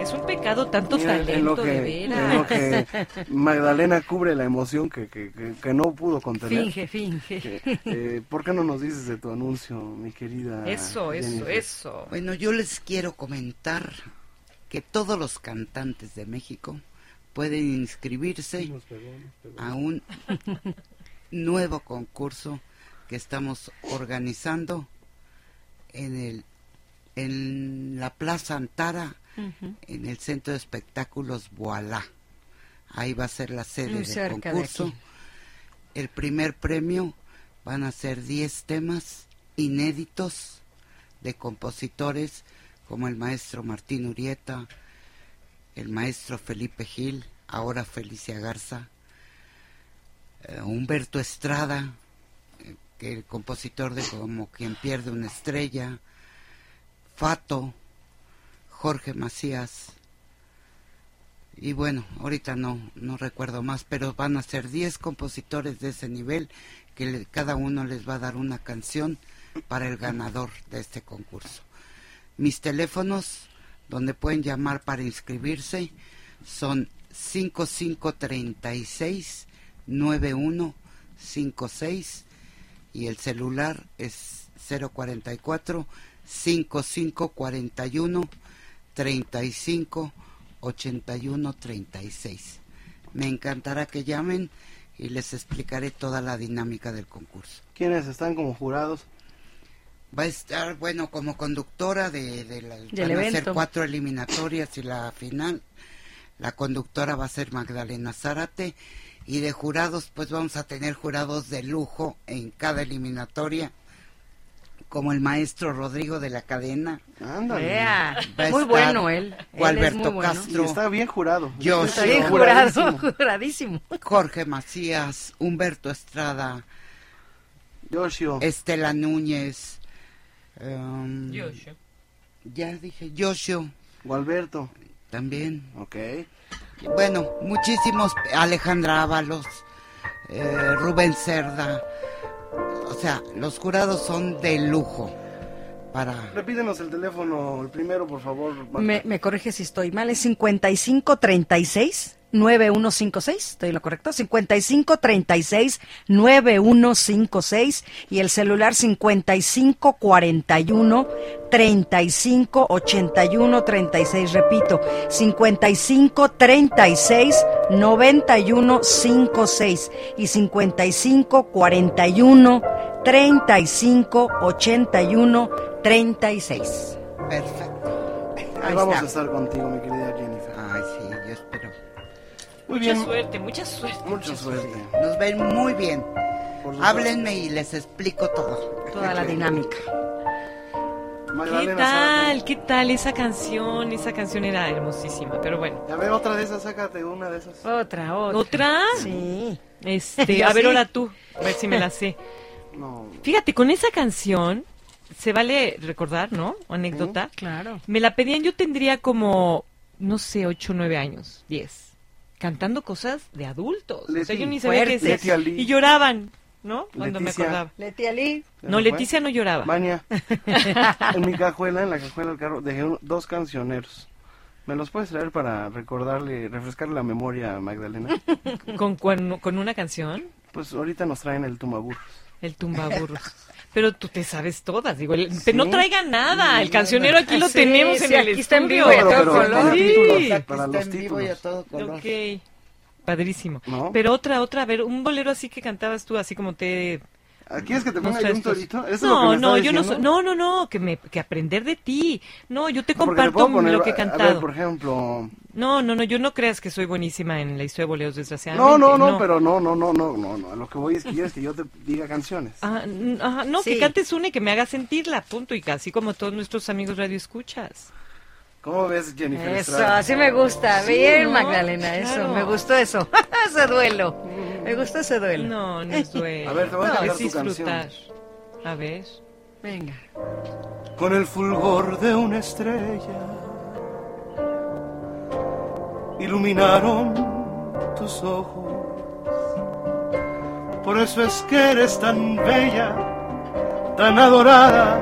Es un pecado tanto Mira, talento, en lo de que, veras. lo que Magdalena cubre la emoción que, que, que- que no pudo contener. Finge, finge. Que, eh, ¿Por qué no nos dices de tu anuncio, mi querida? Eso, eso, Jennifer? eso. Bueno, yo les quiero comentar que todos los cantantes de México pueden inscribirse a un nuevo concurso que estamos organizando en el en la Plaza Antara en el Centro de Espectáculos Boalá. Ahí va a ser la sede Muy del de concurso. El primer premio van a ser 10 temas inéditos de compositores como el maestro Martín Urieta, el maestro Felipe Gil, ahora Felicia Garza, eh, Humberto Estrada, eh, que el compositor de Como quien pierde una estrella, Fato, Jorge Macías, y bueno, ahorita no, no recuerdo más, pero van a ser 10 compositores de ese nivel que cada uno les va a dar una canción para el ganador de este concurso. Mis teléfonos donde pueden llamar para inscribirse son 5536 9156 y el celular es 044 5541 35 81 36. Me encantará que llamen y les explicaré toda la dinámica del concurso. ¿Quiénes están como jurados? Va a estar, bueno, como conductora de, de la, Del van a ser cuatro eliminatorias y la final. La conductora va a ser Magdalena Zárate Y de jurados, pues vamos a tener jurados de lujo en cada eliminatoria, como el maestro Rodrigo de la Cadena, Ándale. Muy bueno él. o Él es Alberto muy bueno. Castro. Y está bien jurado. Yo Está bien juradísimo. jurado, juradísimo. Jorge Macías, Humberto Estrada, Yoshio. Estela Núñez, em, Yoshio. ya dije, Yoshio Gualberto. también. Ok. Bueno, muchísimos, Alejandra Ábalos, eh, Rubén Cerda, o sea, los jurados son de lujo para... Repítenos el teléfono, el primero, por favor. Me, me corrige si estoy mal, es 5536 9156, ¿estoy en lo correcto? 5536 9156 y el celular 5541 3581 36, repito, 5536 9156 y 5541 3581 36. Perfecto. Ahí Ahí vamos está. a estar contigo, mi querida Jennifer. Muy Mucha bien. suerte, mucha suerte. Mucha suerte. Nos ven muy bien. Por supuesto. Háblenme y les explico todo. Toda la dinámica. ¿Qué tal? ¿Qué tal esa canción? Esa canción era hermosísima, pero bueno. A ver, otra de esas, sácate una de esas. Otra, otra. ¿Otra? Sí. Este, a ver, sí. ahora tú, a ver si me la sé. No. Fíjate, con esa canción, se vale recordar, ¿no? Anécdota. Claro. Me la pedían, yo tendría como, no sé, 8 o 9 años, 10. Cantando cosas de adultos. o sea, Leti, yo ni sabía qué fuerte. decía. Leti Ali. Y lloraban, ¿no? Cuando Leticia. me acordaba. Leti Ali. ¿Ya No? Leticia no lloraba. Maña, en mi cajuela, en la cajuela del carro, dejé un- dos cancioneros. ¿Me los puedes traer para recordarle, refrescarle la memoria a Magdalena? Con, con, con una canción, Pues ahorita nos traen el tumbaburros. el tumbaburros. Pero tú te sabes todas, digo, el- no Sí. traigan nada, el cancionero aquí lo tenemos sí, en el aquí está en vivo y a todo color. Sí. Aquí Para está los en vivo y a títulos. todo color. Ok, padrísimo. ¿No? Pero otra, otra, a ver, un bolero así que cantabas tú, así como te... ¿Ah, ¿Quieres que te ponga nos yo un torito? ¿Eso es lo que No, me no, yo no, soy- no, no, no, que me, que aprender de ti. No, yo te comparto poner, lo que he a- cantado. A ver, por ejemplo... No, no, no, yo no creas que soy buenísima en la historia de boleros, desgraciadamente. No, no, no, pero no, no, no, no, no, no. Lo que voy es que quieres que yo te diga canciones. Ah, ajá, no, Sí. que cantes una y que me haga sentirla, punto, y casi como todos nuestros amigos radio escuchas. ¿Cómo ves, Jennifer Eso, Estrada? así me gusta. Bien, ¿no? Magdalena, eso. Claro. Me gustó eso. ese duelo. Me gustó ese duelo. No, no es duelo. A ver, te voy a cantar tu disfrutar. A ver. Venga. Con el fulgor de una estrella iluminaron tus ojos. Por eso es que eres tan bella, tan adorada,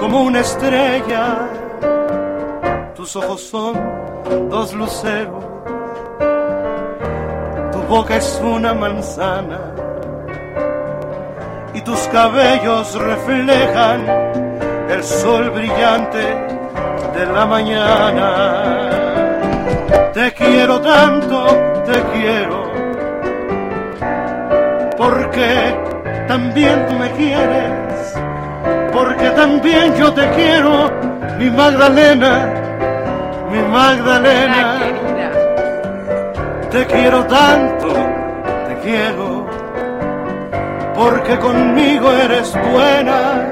como una estrella. Tus ojos son dos luceros, tu boca es una manzana y tus cabellos reflejan el sol brillante de la mañana. Te quiero tanto, te quiero, porque también tú me quieres, porque también yo te quiero, mi Magdalena, mi Ah, Magdalena. Te quiero tanto, te quiero, porque conmigo eres buena,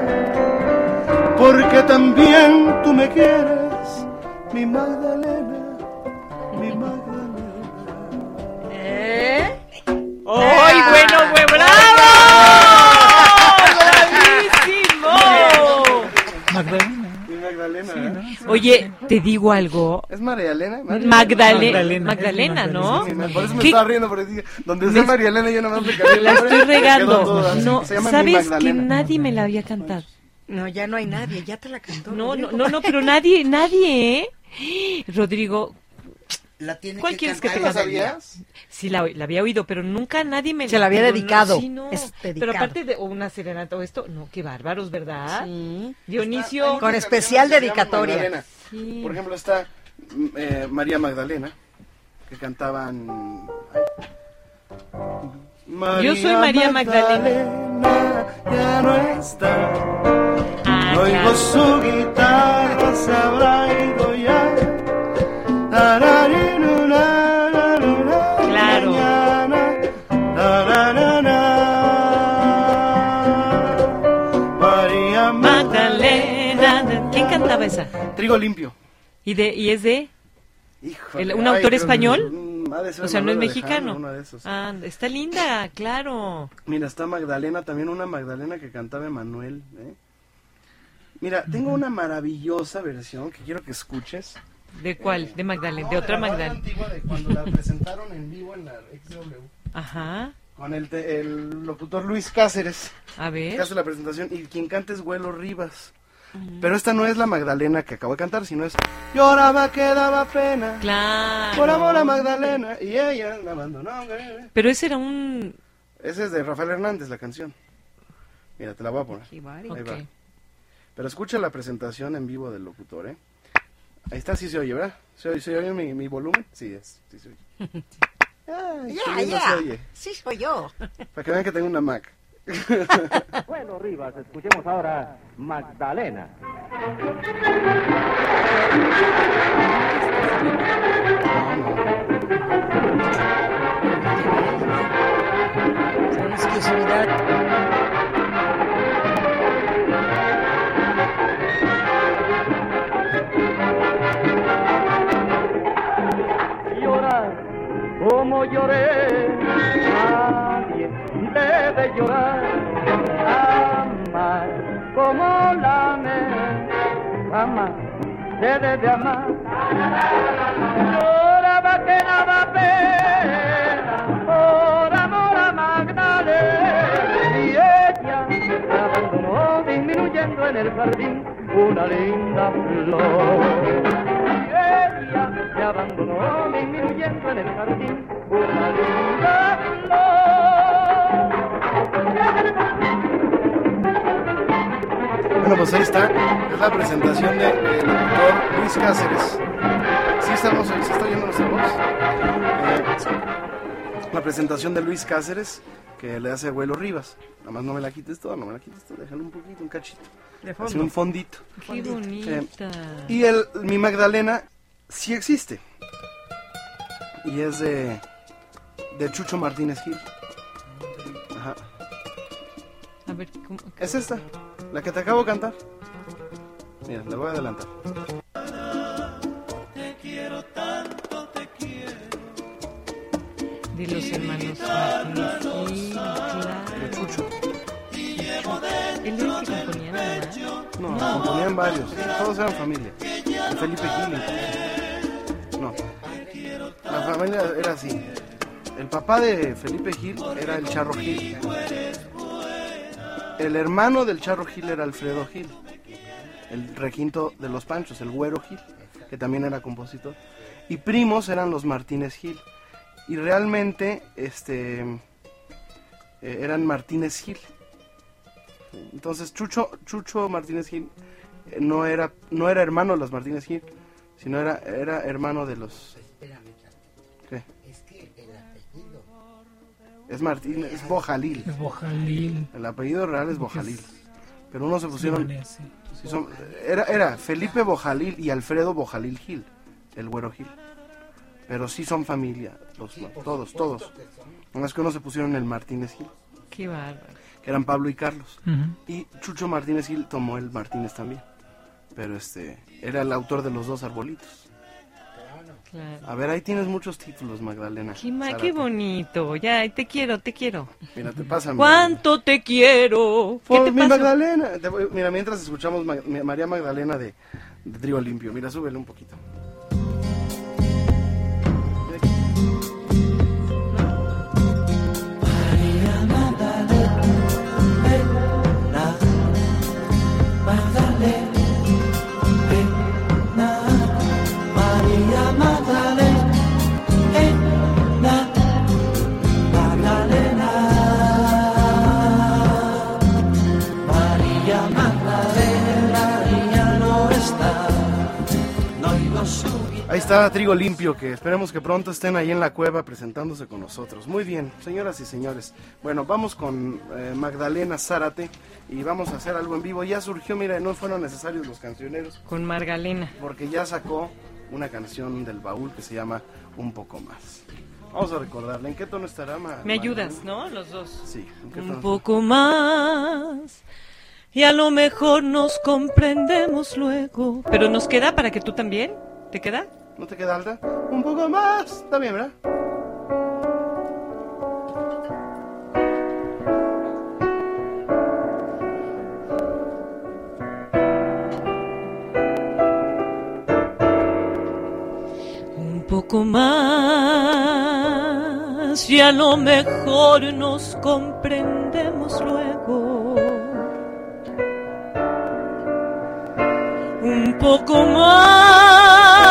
porque también tú me quieres, mi Magdalena, mi Magdalena. ¿Eh? ¡Ay, bueno, fue ¡Bravísimo! Magdalena. Mi Magdalena, ¿eh? Oye, te digo algo. ¿Es María Elena? María Magdalena, Magdalena, Magdalena, ¿no? Sí, por eso me ¿Qué- estaba riendo, porque dije, donde sea María Elena yo no me La estoy regando. No, ¿sabes que nadie me la había cantado? No, ya no hay nadie. Ya te la cantó. No, no, no, no, pero nadie, nadie, ¿eh? Rodrigo, La tiene ¿Cuál que quieres que te ella. sabías? sí la, la había oído, pero nunca nadie me Se la había dedicado. No, sí, no. Es Pero aparte de una serenata o esto, no, qué bárbaros, ¿verdad? Sí. Dionisio, Con especial dedicatoria. Magdalena. Sí. Por ejemplo, está mm, eh, María Magdalena, que cantaban... ay. Yo soy María Magdalena, Ya no está. Ah, No oigo claro. su guitarra, se habrá ido ya. Claro. Magdalena. ¿Quién cantaba esa? Trigo limpio. ¿Y, de, y es de? Híjole, ¿Un autor español? o sea, no es mexicano. Ah, está linda, claro. Mira, está Magdalena, también una Magdalena que cantaba Emanuel. ¿eh? Mira, tengo una maravillosa versión que quiero que escuches. ¿De cuál? De Magdalena, de otra Magdalena. antigua de cuando la presentaron en vivo en la XW. Ajá. Con el, te- el locutor Luis Cáceres, A que ver. hace la presentación, y quien canta es Güelo Rivas. Pero esta no es la Magdalena que acabo de cantar, sino es Lloraba que daba pena Claro. por amor a Magdalena y ella la abandonó. Pero ese era un... Ese es de Rafael Hernández, la canción. Mira, te la voy a poner. Ahí va. Pero escucha la presentación en vivo del locutor, ¿eh? Ahí está, sí se oye, ¿verdad? ¿Se oye, se oye mi, mi volumen? Sí, es, sí se oye. Ay, se oye. Sí, soy yo. Para que vean que tengo una Mac. Bueno, Rivas, escuchemos ahora Magdalena. Son exclusividad. Nadie debe llorar. Amar como la amé, jamás se debe amar. Lloraba que daba pena por amor a Magdalena y ella abandonó disminuyendo en el jardín una linda flor. Ella me abandonó disminuyendo en el jardín una linda Bueno, pues ahí está. Es la presentación del locutor Luis Cáceres. ¿Sí estamos, se está oyendo nuestra voz? Eh, la presentación de Luis Cáceres que le hace abuelo Rivas. Nada más no me la quites toda, no me la quites toda, déjalo un poquito, un cachito. De Así fondo. un fondito. Qué bonita. Y el, mi Magdalena sí existe. Y es de, de Chucho Martínez Gil. Ajá. A ver, ¿cómo? Es esta, la que te acabo de cantar. Mira, la voy a adelantar. De los hermanos Martínez. Sí, claro. De Chucho. ¿Él era el que componía nada componían varios. Todos eran familia. De Felipe Gil. No. La familia era así. El papá de Felipe Gil era el Charro Gil. El hermano del Charro Gil era Alfredo Gil. El requinto de los Panchos, el Güero Gil, que también era compositor. Y primos eran los Martínez Gil. Y realmente, este, eh, eran Martínez Gil. Entonces Chucho, Chucho Martínez Gil eh, no era, no era hermano de los Martínez Gil, sino era, era hermano de los... ¿Qué? Es Martínez, es Bojalil. Es Bojalil. El apellido real es Bojalil. Pero uno se pusieron... Libanés, sí. sí son- era, era Felipe Bojalil y Alfredo Bojalil Gil, el güero Gil. Pero sí son familia, los, todos, todos. Más que uno se pusieron el Martínez Gil, Qué bárbaro. Eran Pablo y Carlos. Y Chucho Martínez Gil tomó el Martínez también. Pero este, era el autor de los dos arbolitos. Claro. A ver, ahí tienes muchos títulos, Magdalena. Qué, ma- Zárate. qué bonito. Ya, te quiero, te quiero. Mira, te pasa. ¿Cuánto te quiero? ¿Qué te mi? Magdalena. Mira, mientras escuchamos María Magdalena de, de Trigo Limpio. Mira, súbele un poquito. Ahí está Trigo Limpio, que esperemos que pronto estén ahí en la cueva presentándose con nosotros. Muy bien, señoras y señores. Bueno, vamos con eh, Magdalena Zárate y vamos a hacer algo en vivo. Ya surgió, mira, no fueron necesarios los cancioneros. Con Margalena. Porque ya sacó una canción del baúl que se llama Un poco más. Vamos a recordarla. ¿En qué tono estará? Me Magdalena? ayudas, ¿no? Los dos. Sí. ¿en qué Un poco más. y a lo mejor nos comprendemos luego. Pero nos queda para que tú también. ¿Te queda? ¿No te queda alta? Un poco más. Está bien, ¿verdad? Un poco más y a lo mejor nos comprendemos luego. Un poco más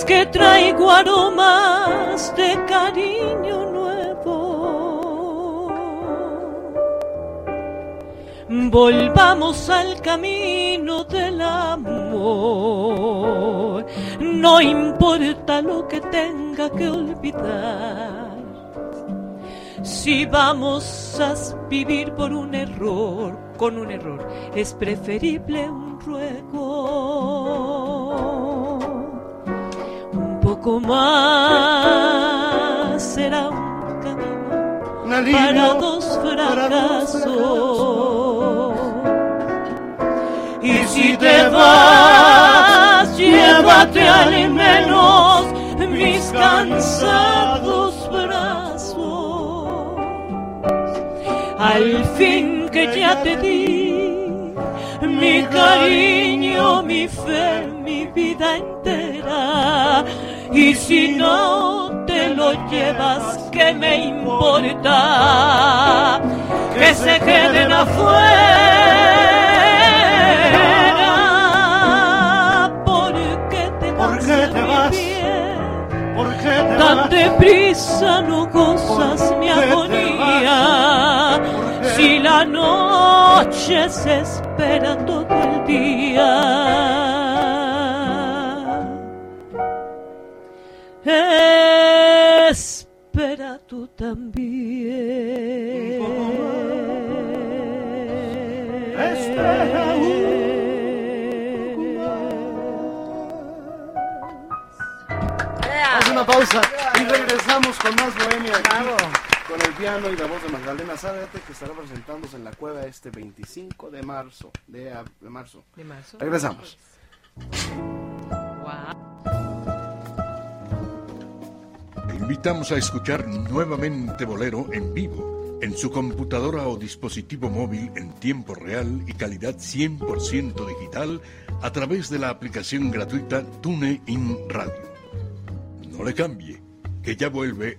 que traigo aromas de cariño nuevo. Volvamos al camino del amor. No importa lo que tenga que olvidar. Si vamos a vivir por un error, con un error, es preferible un ruego. Poco más será un camino Un alivio para dos fracasos. Y si te vas, llévate al menos mis cansados brazos. Al fin que ya te di mi cariño, mi fe, mi vida entera. Y si no te lo llevas, ¿qué me importa? Que se queden afuera. Porque te ¿Por qué te vas? bien? ¿Por qué te Tan vas? deprisa no gozas mi agonía. Noche se espera todo el día. Espera tú también. Espera Haz una pausa y regresamos con más bohemia aquí, con el piano y la voz de Magdalena Zárate que estará presentándose en la cueva este 25 de marzo. De, ab- de marzo. ¿De marzo? Regresamos. Te invitamos a escuchar nuevamente Bolero en vivo, en su computadora o dispositivo móvil en tiempo real y calidad 100% digital a través de la aplicación gratuita TuneIn Radio. No le cambie, que ya vuelve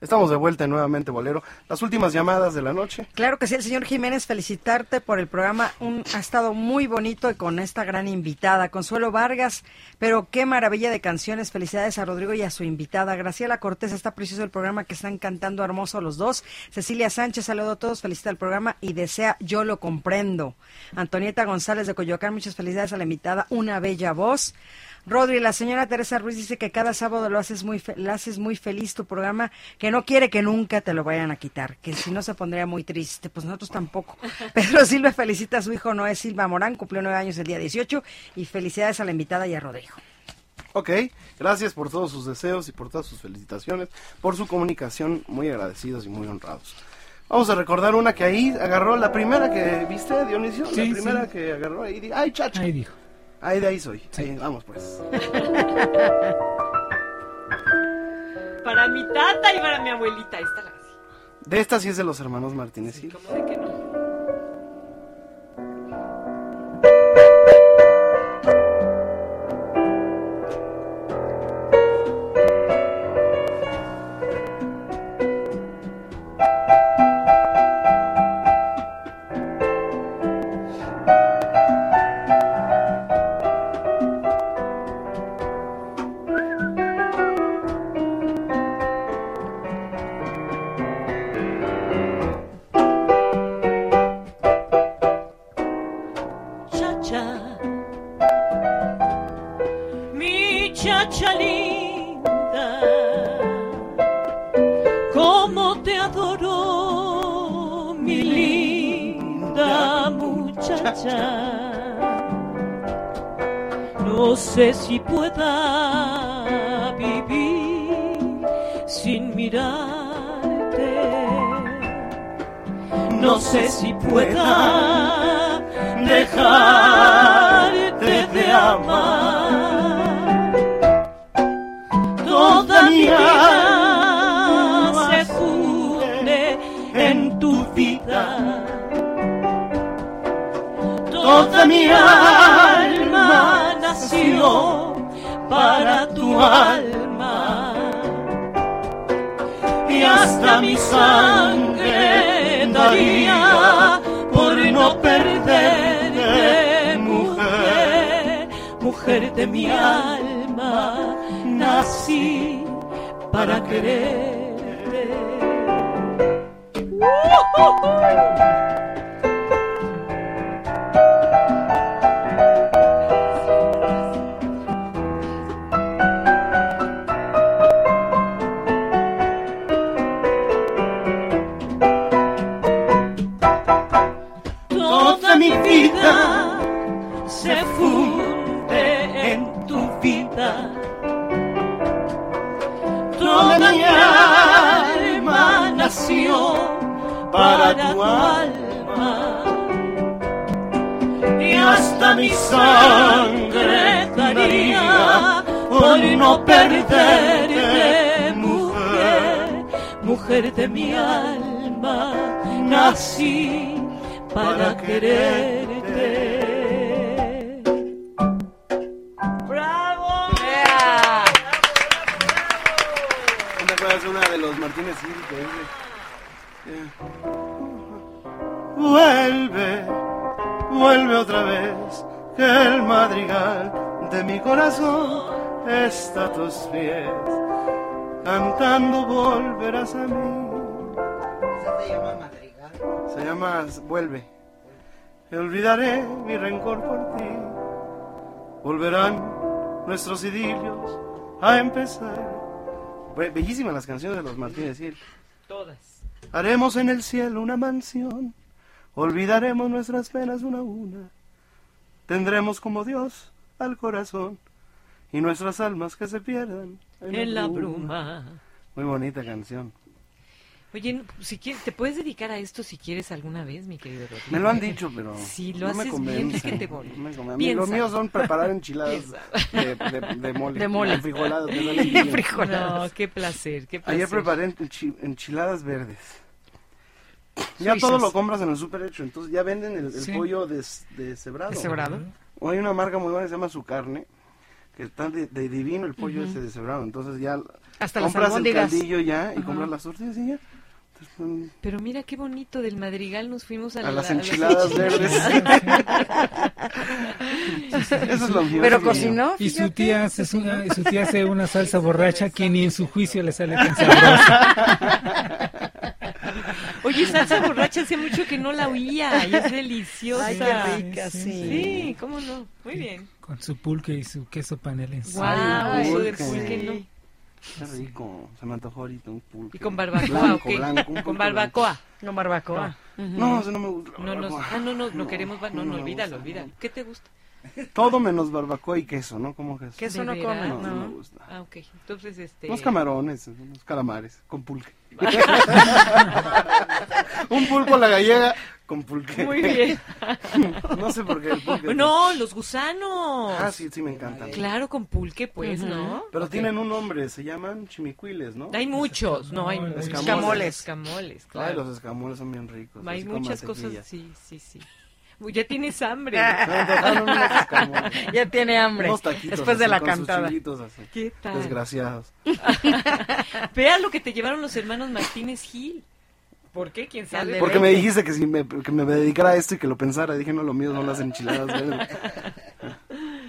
Estamos de vuelta en nuevamente Bolero. Las últimas llamadas de la noche. Claro que sí, el señor Jiménez, felicitarte por el programa. Un, ha estado muy bonito y con esta gran invitada, Consuelo Vargas. Pero qué maravilla de canciones. Felicidades a Rodrigo y a su invitada. Graciela Cortés, está precioso el programa que están cantando hermoso los dos. Cecilia Sánchez, saludo a todos, felicita el programa y desea Yo lo comprendo. Antonieta González de Coyoacán, muchas felicidades a la invitada. Una bella voz. Rodri, la señora Teresa Ruiz dice que cada sábado lo haces muy fe- la haces muy feliz tu programa, que no quiere que nunca te lo vayan a quitar, que si no se pondría muy triste, pues nosotros tampoco. Pedro Silva felicita a su hijo Noé Silva Morán, cumplió nueve años el día 18 y felicidades a la invitada y a Rodrigo. Ok, gracias por todos sus deseos y por todas sus felicitaciones, por su comunicación, muy agradecidos y muy honrados. Vamos a recordar una que ahí agarró, la primera que viste, Dionisio, Sí, la primera sí. que agarró ahí, ay, chacha. Ahí dijo. Ahí de ahí soy. Sí, vamos pues. Para mi tata y para mi abuelita. Esta la De esta sí es de los hermanos Martínez Gil. ¿Cómo de que no? Hasta mi sangre daría por no perderte, mujer, mujer de mi alma. Nací para quererte. Tu alma. Y hasta mi sangre daría por no perderte, mujer, mujer de mi alma. Nací para quererte. ¡Bravo! ¿No te acuerdas una de los Martínez Gil que dice? Vuelve, vuelve otra vez, que el madrigal de mi corazón está a tus pies. Cantando volverás a mí. se llama madrigal. Se llama Vuelve. Olvidaré mi rencor por ti. Volverán nuestros idilios a empezar. Be- Bellísimas las canciones de los Martínez Gil. Todas. Haremos en el cielo una mansión. Olvidaremos nuestras penas una a una. Tendremos como Dios al corazón. Y nuestras almas que se pierdan En la bruma. Muy bonita canción. Oye, si quieres, ¿te puedes dedicar a esto si quieres alguna vez, mi querido Rodrigo? Me lo han dicho, pero Sí, lo no me haces convence. bien, fíjate, Boni. No me. Los míos son preparar enchiladas de, de- de mole. De mole. Frijoladas, me salen bien. No, qué placer, qué placer. Ayer preparé enchi- enchiladas verdes. Ya Suizas. todo lo compras en el super hecho, entonces ya venden el, el Sí. pollo des- deshebrado. ¿Deshebrado? O hay una marca muy buena que se llama Su Carne, que está de, de divino el pollo ese deshebrado. Entonces ya Hasta compras el caldillo ya y compras las tortillas y ya. Entonces, mm, Pero mira qué bonito, del Madrigal nos fuimos a, a la- las a enchiladas verdes. Eso es lo mío. Pero cocinó, Y su tía, hace una, y su tía hace una salsa borracha que ni en su juicio le sale tan sabrosa. Oye, salsa borracha hace mucho que no la oía y es deliciosa. Ay, qué rica, Sí, sí. Sí, cómo no. Muy bien. Con su pulque y su queso panelense. Guau, Ay, eso del pulque. no. Qué rico. Se me antojó ahorita un pulque. Y con barbacoa, Blanco, blanco, un Con barbacoa. No, barbacoa. blanco. No, eso no me gusta. No, no, ah, no, no, no queremos, no, no, me olvídalo, gusta, olvídalo. ¿Qué te gusta? Todo menos barbacoa y queso, ¿no? ¿Cómo que es? Queso ¿De no come, No, no me gusta. Ah, ok. Entonces, este... Unos camarones, unos calamares, con pulque. un pulpo a la gallega con pulque. Muy bien. no sé por qué el pulque. No, los gusanos. Ah, sí, sí me encantan. Claro, con pulque, pues, ¿no? Pero tienen un nombre, se llaman chimicuiles, ¿no? Hay muchos, no, hay muchos. Escamoles. Escamoles, Ay, claro. los escamoles son bien ricos. Hay muchas cosas, sí, sí, sí. Uy, ya tienes hambre. Unos. Ya tiene hambre. Unos taquitos Después de así, la cantada. chilitos así. ¿Qué tal? Desgraciados. Vea lo que te llevaron los hermanos Martínez Gil. ¿Por qué? ¿Quién sabe? Porque me dijiste que si me, que me dedicara a esto y que lo pensara. Dije, no, lo mío son las enchiladas verdes.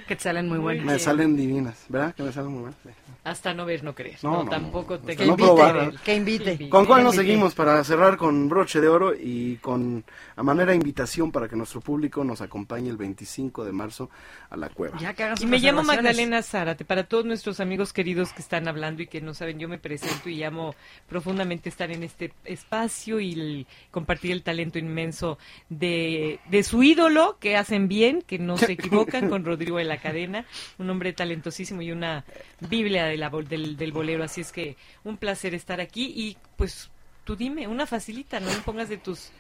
Que te salen muy buenas. Me salen divinas, ¿verdad? Que me salen muy buenas. Hasta no ver, no creer. No, No, no, no, tampoco te no probar, ¿eh? Que invite. ¿Con cuál nos Invite. seguimos para cerrar con broche de oro y con a manera de invitación para que nuestro público nos acompañe el 25 de marzo a la cueva? Ya que Y me llamo. Magdalena Zárate. Para todos nuestros amigos queridos que están hablando y que no saben, yo me presento y amo profundamente estar en este espacio y el- compartir el talento inmenso de, de su ídolo, que hacen bien, que no se equivocan, con Rodrigo de la Cadena, un hombre talentosísimo y una biblia de la, del, del bolero. Así es que un placer estar aquí y pues tú dime, una facilita, no me pongas de tus...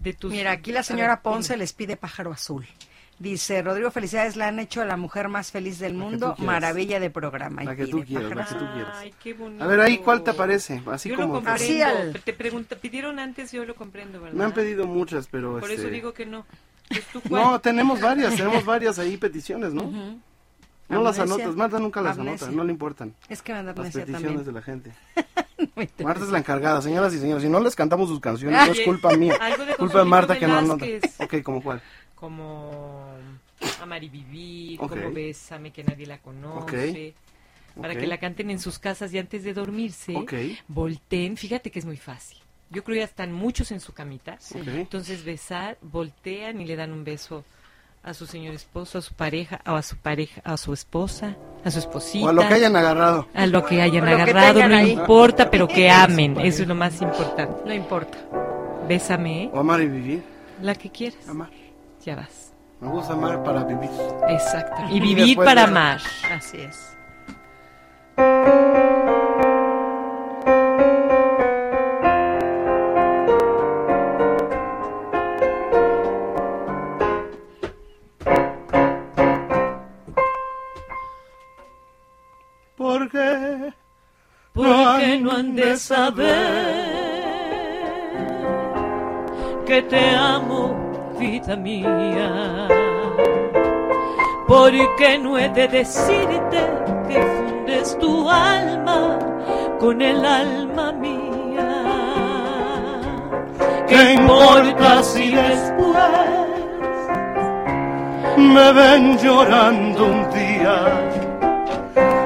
De tus Mira, aquí la señora ver, Ponce dime. les pide pájaro azul. Dice, Rodrigo, felicidades, la han hecho a la mujer más feliz del mundo. Maravilla de programa. La que tú quieras, la pájaro que tú azul. quieras. Ay, qué bonito. A ver, ahí, ¿cuál te aparece? Así yo lo como... comprendo. Así al- Te pregunta, pidieron antes, yo lo comprendo, ¿verdad? Me han pedido muchas, pero... Por este, eso digo que no. Pues tú, ¿cuál? No, tenemos varias, tenemos varias ahí peticiones, ¿no? Ujú. No las anotas, Marta nunca las Amnesia. anota, no le importan. Es que me da Las peticiones también. de la gente. Triste. Marta es la encargada, señoras y señores. Si no les cantamos sus canciones, no es culpa mía. algo de Culpa de Marta que no anota. Ok, ¿como cuál? Como Amar y Vivir, Ok. como Bésame, que nadie la conoce. Para Ok. que la canten en sus casas y antes de dormirse, Ok. volteen. Fíjate que es muy fácil. Yo creo que ya están muchos en su camita. Ok. Entonces besar, voltean y le dan un beso a su señor esposo, a su pareja, o a su pareja, a su esposa, a su esposita. O a lo que hayan agarrado. A lo que hayan lo agarrado, no ahí. importa, pero que amen. Eso es lo más importante. No importa. Bésame, ¿eh? O amar y vivir. la que quieras. Amar. Ya vas. Me gusta amar para vivir. Exacto. Y vivir para de- amar. Así es. Han de saber que te amo, vida mía. Porque no he de decirte que fundes tu alma con el alma mía. ¿Qué importa si después Me ven llorando un día.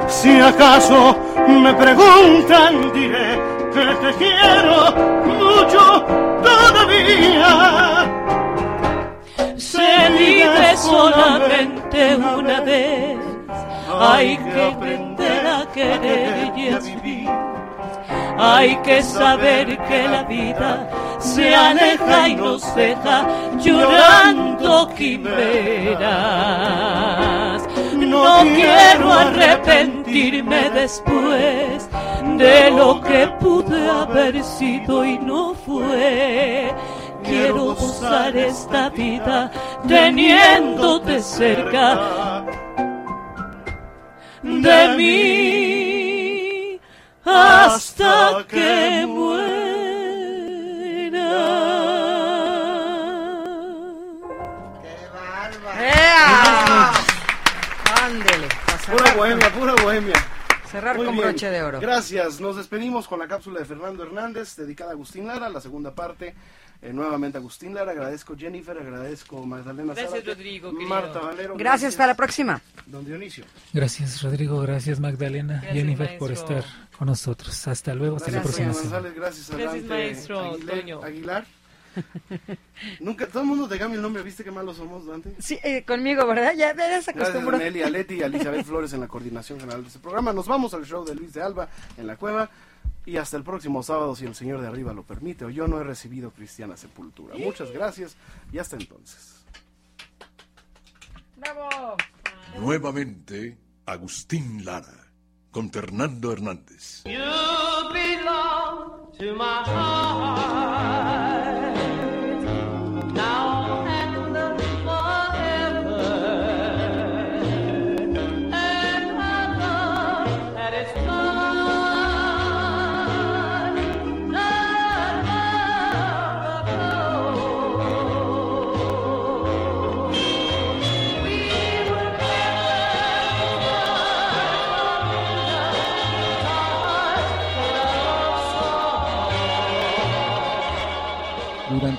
Si acaso me preguntan, diré que te quiero mucho todavía. se vive solamente una vez. Hay que aprender a querer y a vivir. Hay que saber que la vida se aleja y nos deja llorando quimeras. No quiero arrepentirme después de lo que pude haber sido y no fue. Quiero gozar esta vida teniéndote cerca de mí hasta que muera. Pura bohemia, pura bohemia. Cerrar Muy con bien. broche de oro. Gracias. Nos despedimos con la cápsula de Fernando Hernández, dedicada a Agustín Lara, la segunda parte. eh, nuevamente Agustín Lara, agradezco Jennifer, agradezco Magdalena Gracias, Zárate, Rodrigo, querido. Marta Valero. Gracias, hasta la próxima. Don Dionisio. Gracias Rodrigo, gracias Magdalena, Gracias, Jennifer por estar con nosotros. Hasta luego, hasta la próxima. González, gracias, maestro Aguilar. Aguilar. Nunca, todo el mundo te cambia el nombre, ¿viste qué malos somos, Dante? Sí, eh, conmigo, ¿verdad? Ya, ya se Gracias a acostumbró. Nelly, a Leti y a Elizabeth Flores en la coordinación general de este programa. Nos vamos al show de Luis de Alba en la cueva. Y hasta el próximo sábado, si el Señor de arriba lo permite, o yo no he recibido cristiana sepultura. Muchas gracias y hasta entonces. ¡Bravo! Nuevamente, Agustín Lara, con Fernando Hernández. You belong to my heart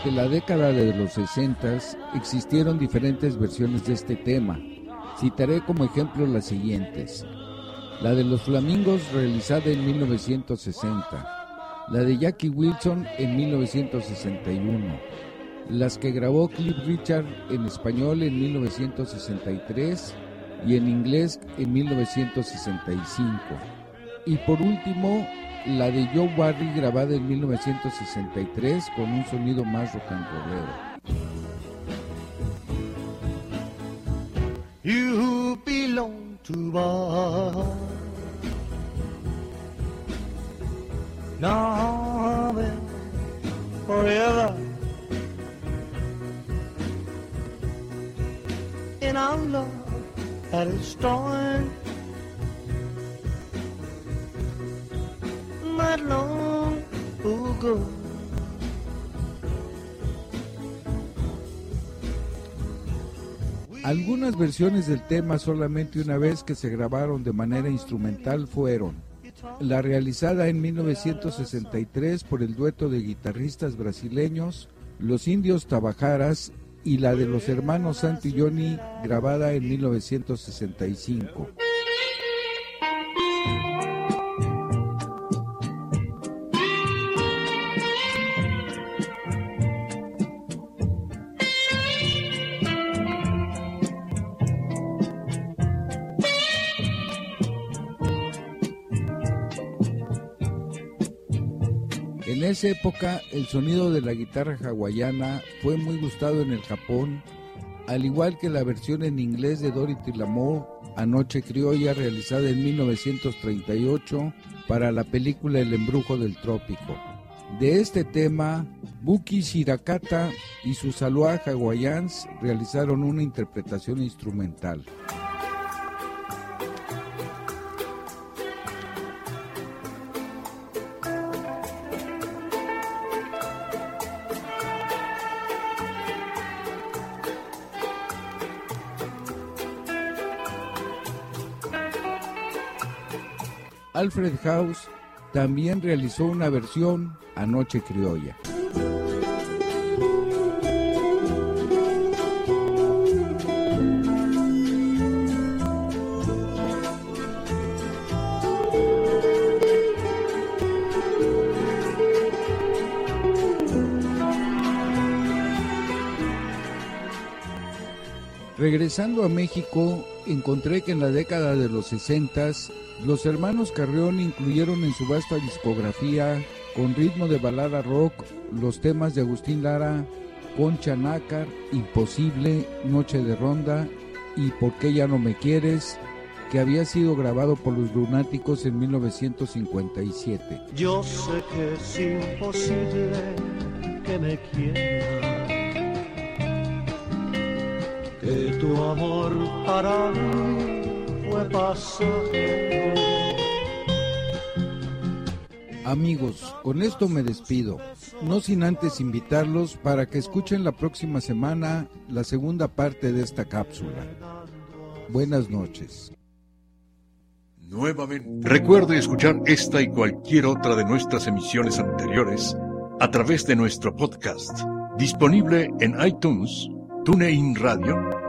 Durante la década de los 60 existieron diferentes versiones de este tema. Citaré como ejemplo las siguientes. la de los Flamingos realizada en 1960, la de Jackie Wilson en 1961, las que grabó Cliff Richard en español en 1963 y en inglés en 1965. Y por último, la de Joe Barry grabada en 1963 con un sonido más rock and rollero. You belong to Now forever In our love that is storm Algunas versiones del tema solamente una vez que se grabaron de manera instrumental fueron la realizada en 1963 por el dueto de guitarristas brasileños Los Indios Tabajaras y la de los hermanos Santi y Johnny grabada en 1965. Esa época el sonido de la guitarra hawaiana fue muy gustado en el Japón, al igual que la versión en inglés de Dorothy Lamour, Anoche Criolla, realizada en 1938 para la película El embrujo del trópico. De este tema, Buki Shirakata y sus Aloha Hawaiians realizaron una interpretación instrumental. Alfred House también realizó una versión Anoche Criolla. Regresando a México, encontré que en la década de los 60 los hermanos Carrión incluyeron en su vasta discografía, con ritmo de balada rock, los temas de Agustín Lara, Concha Nácar, Imposible, Noche de Ronda y ¿Por qué ya no me quieres? que había sido grabado por los Lunáticos en 1957. Yo sé que es imposible que me quieras, que tu amor fue pasajero. Amigos, con esto me despido, no sin antes invitarlos para que escuchen la próxima semana la segunda parte de esta cápsula. Buenas noches. Nuevamente, recuerde escuchar esta y cualquier otra de nuestras emisiones anteriores a través de nuestro podcast, disponible en iTunes, TuneIn Radio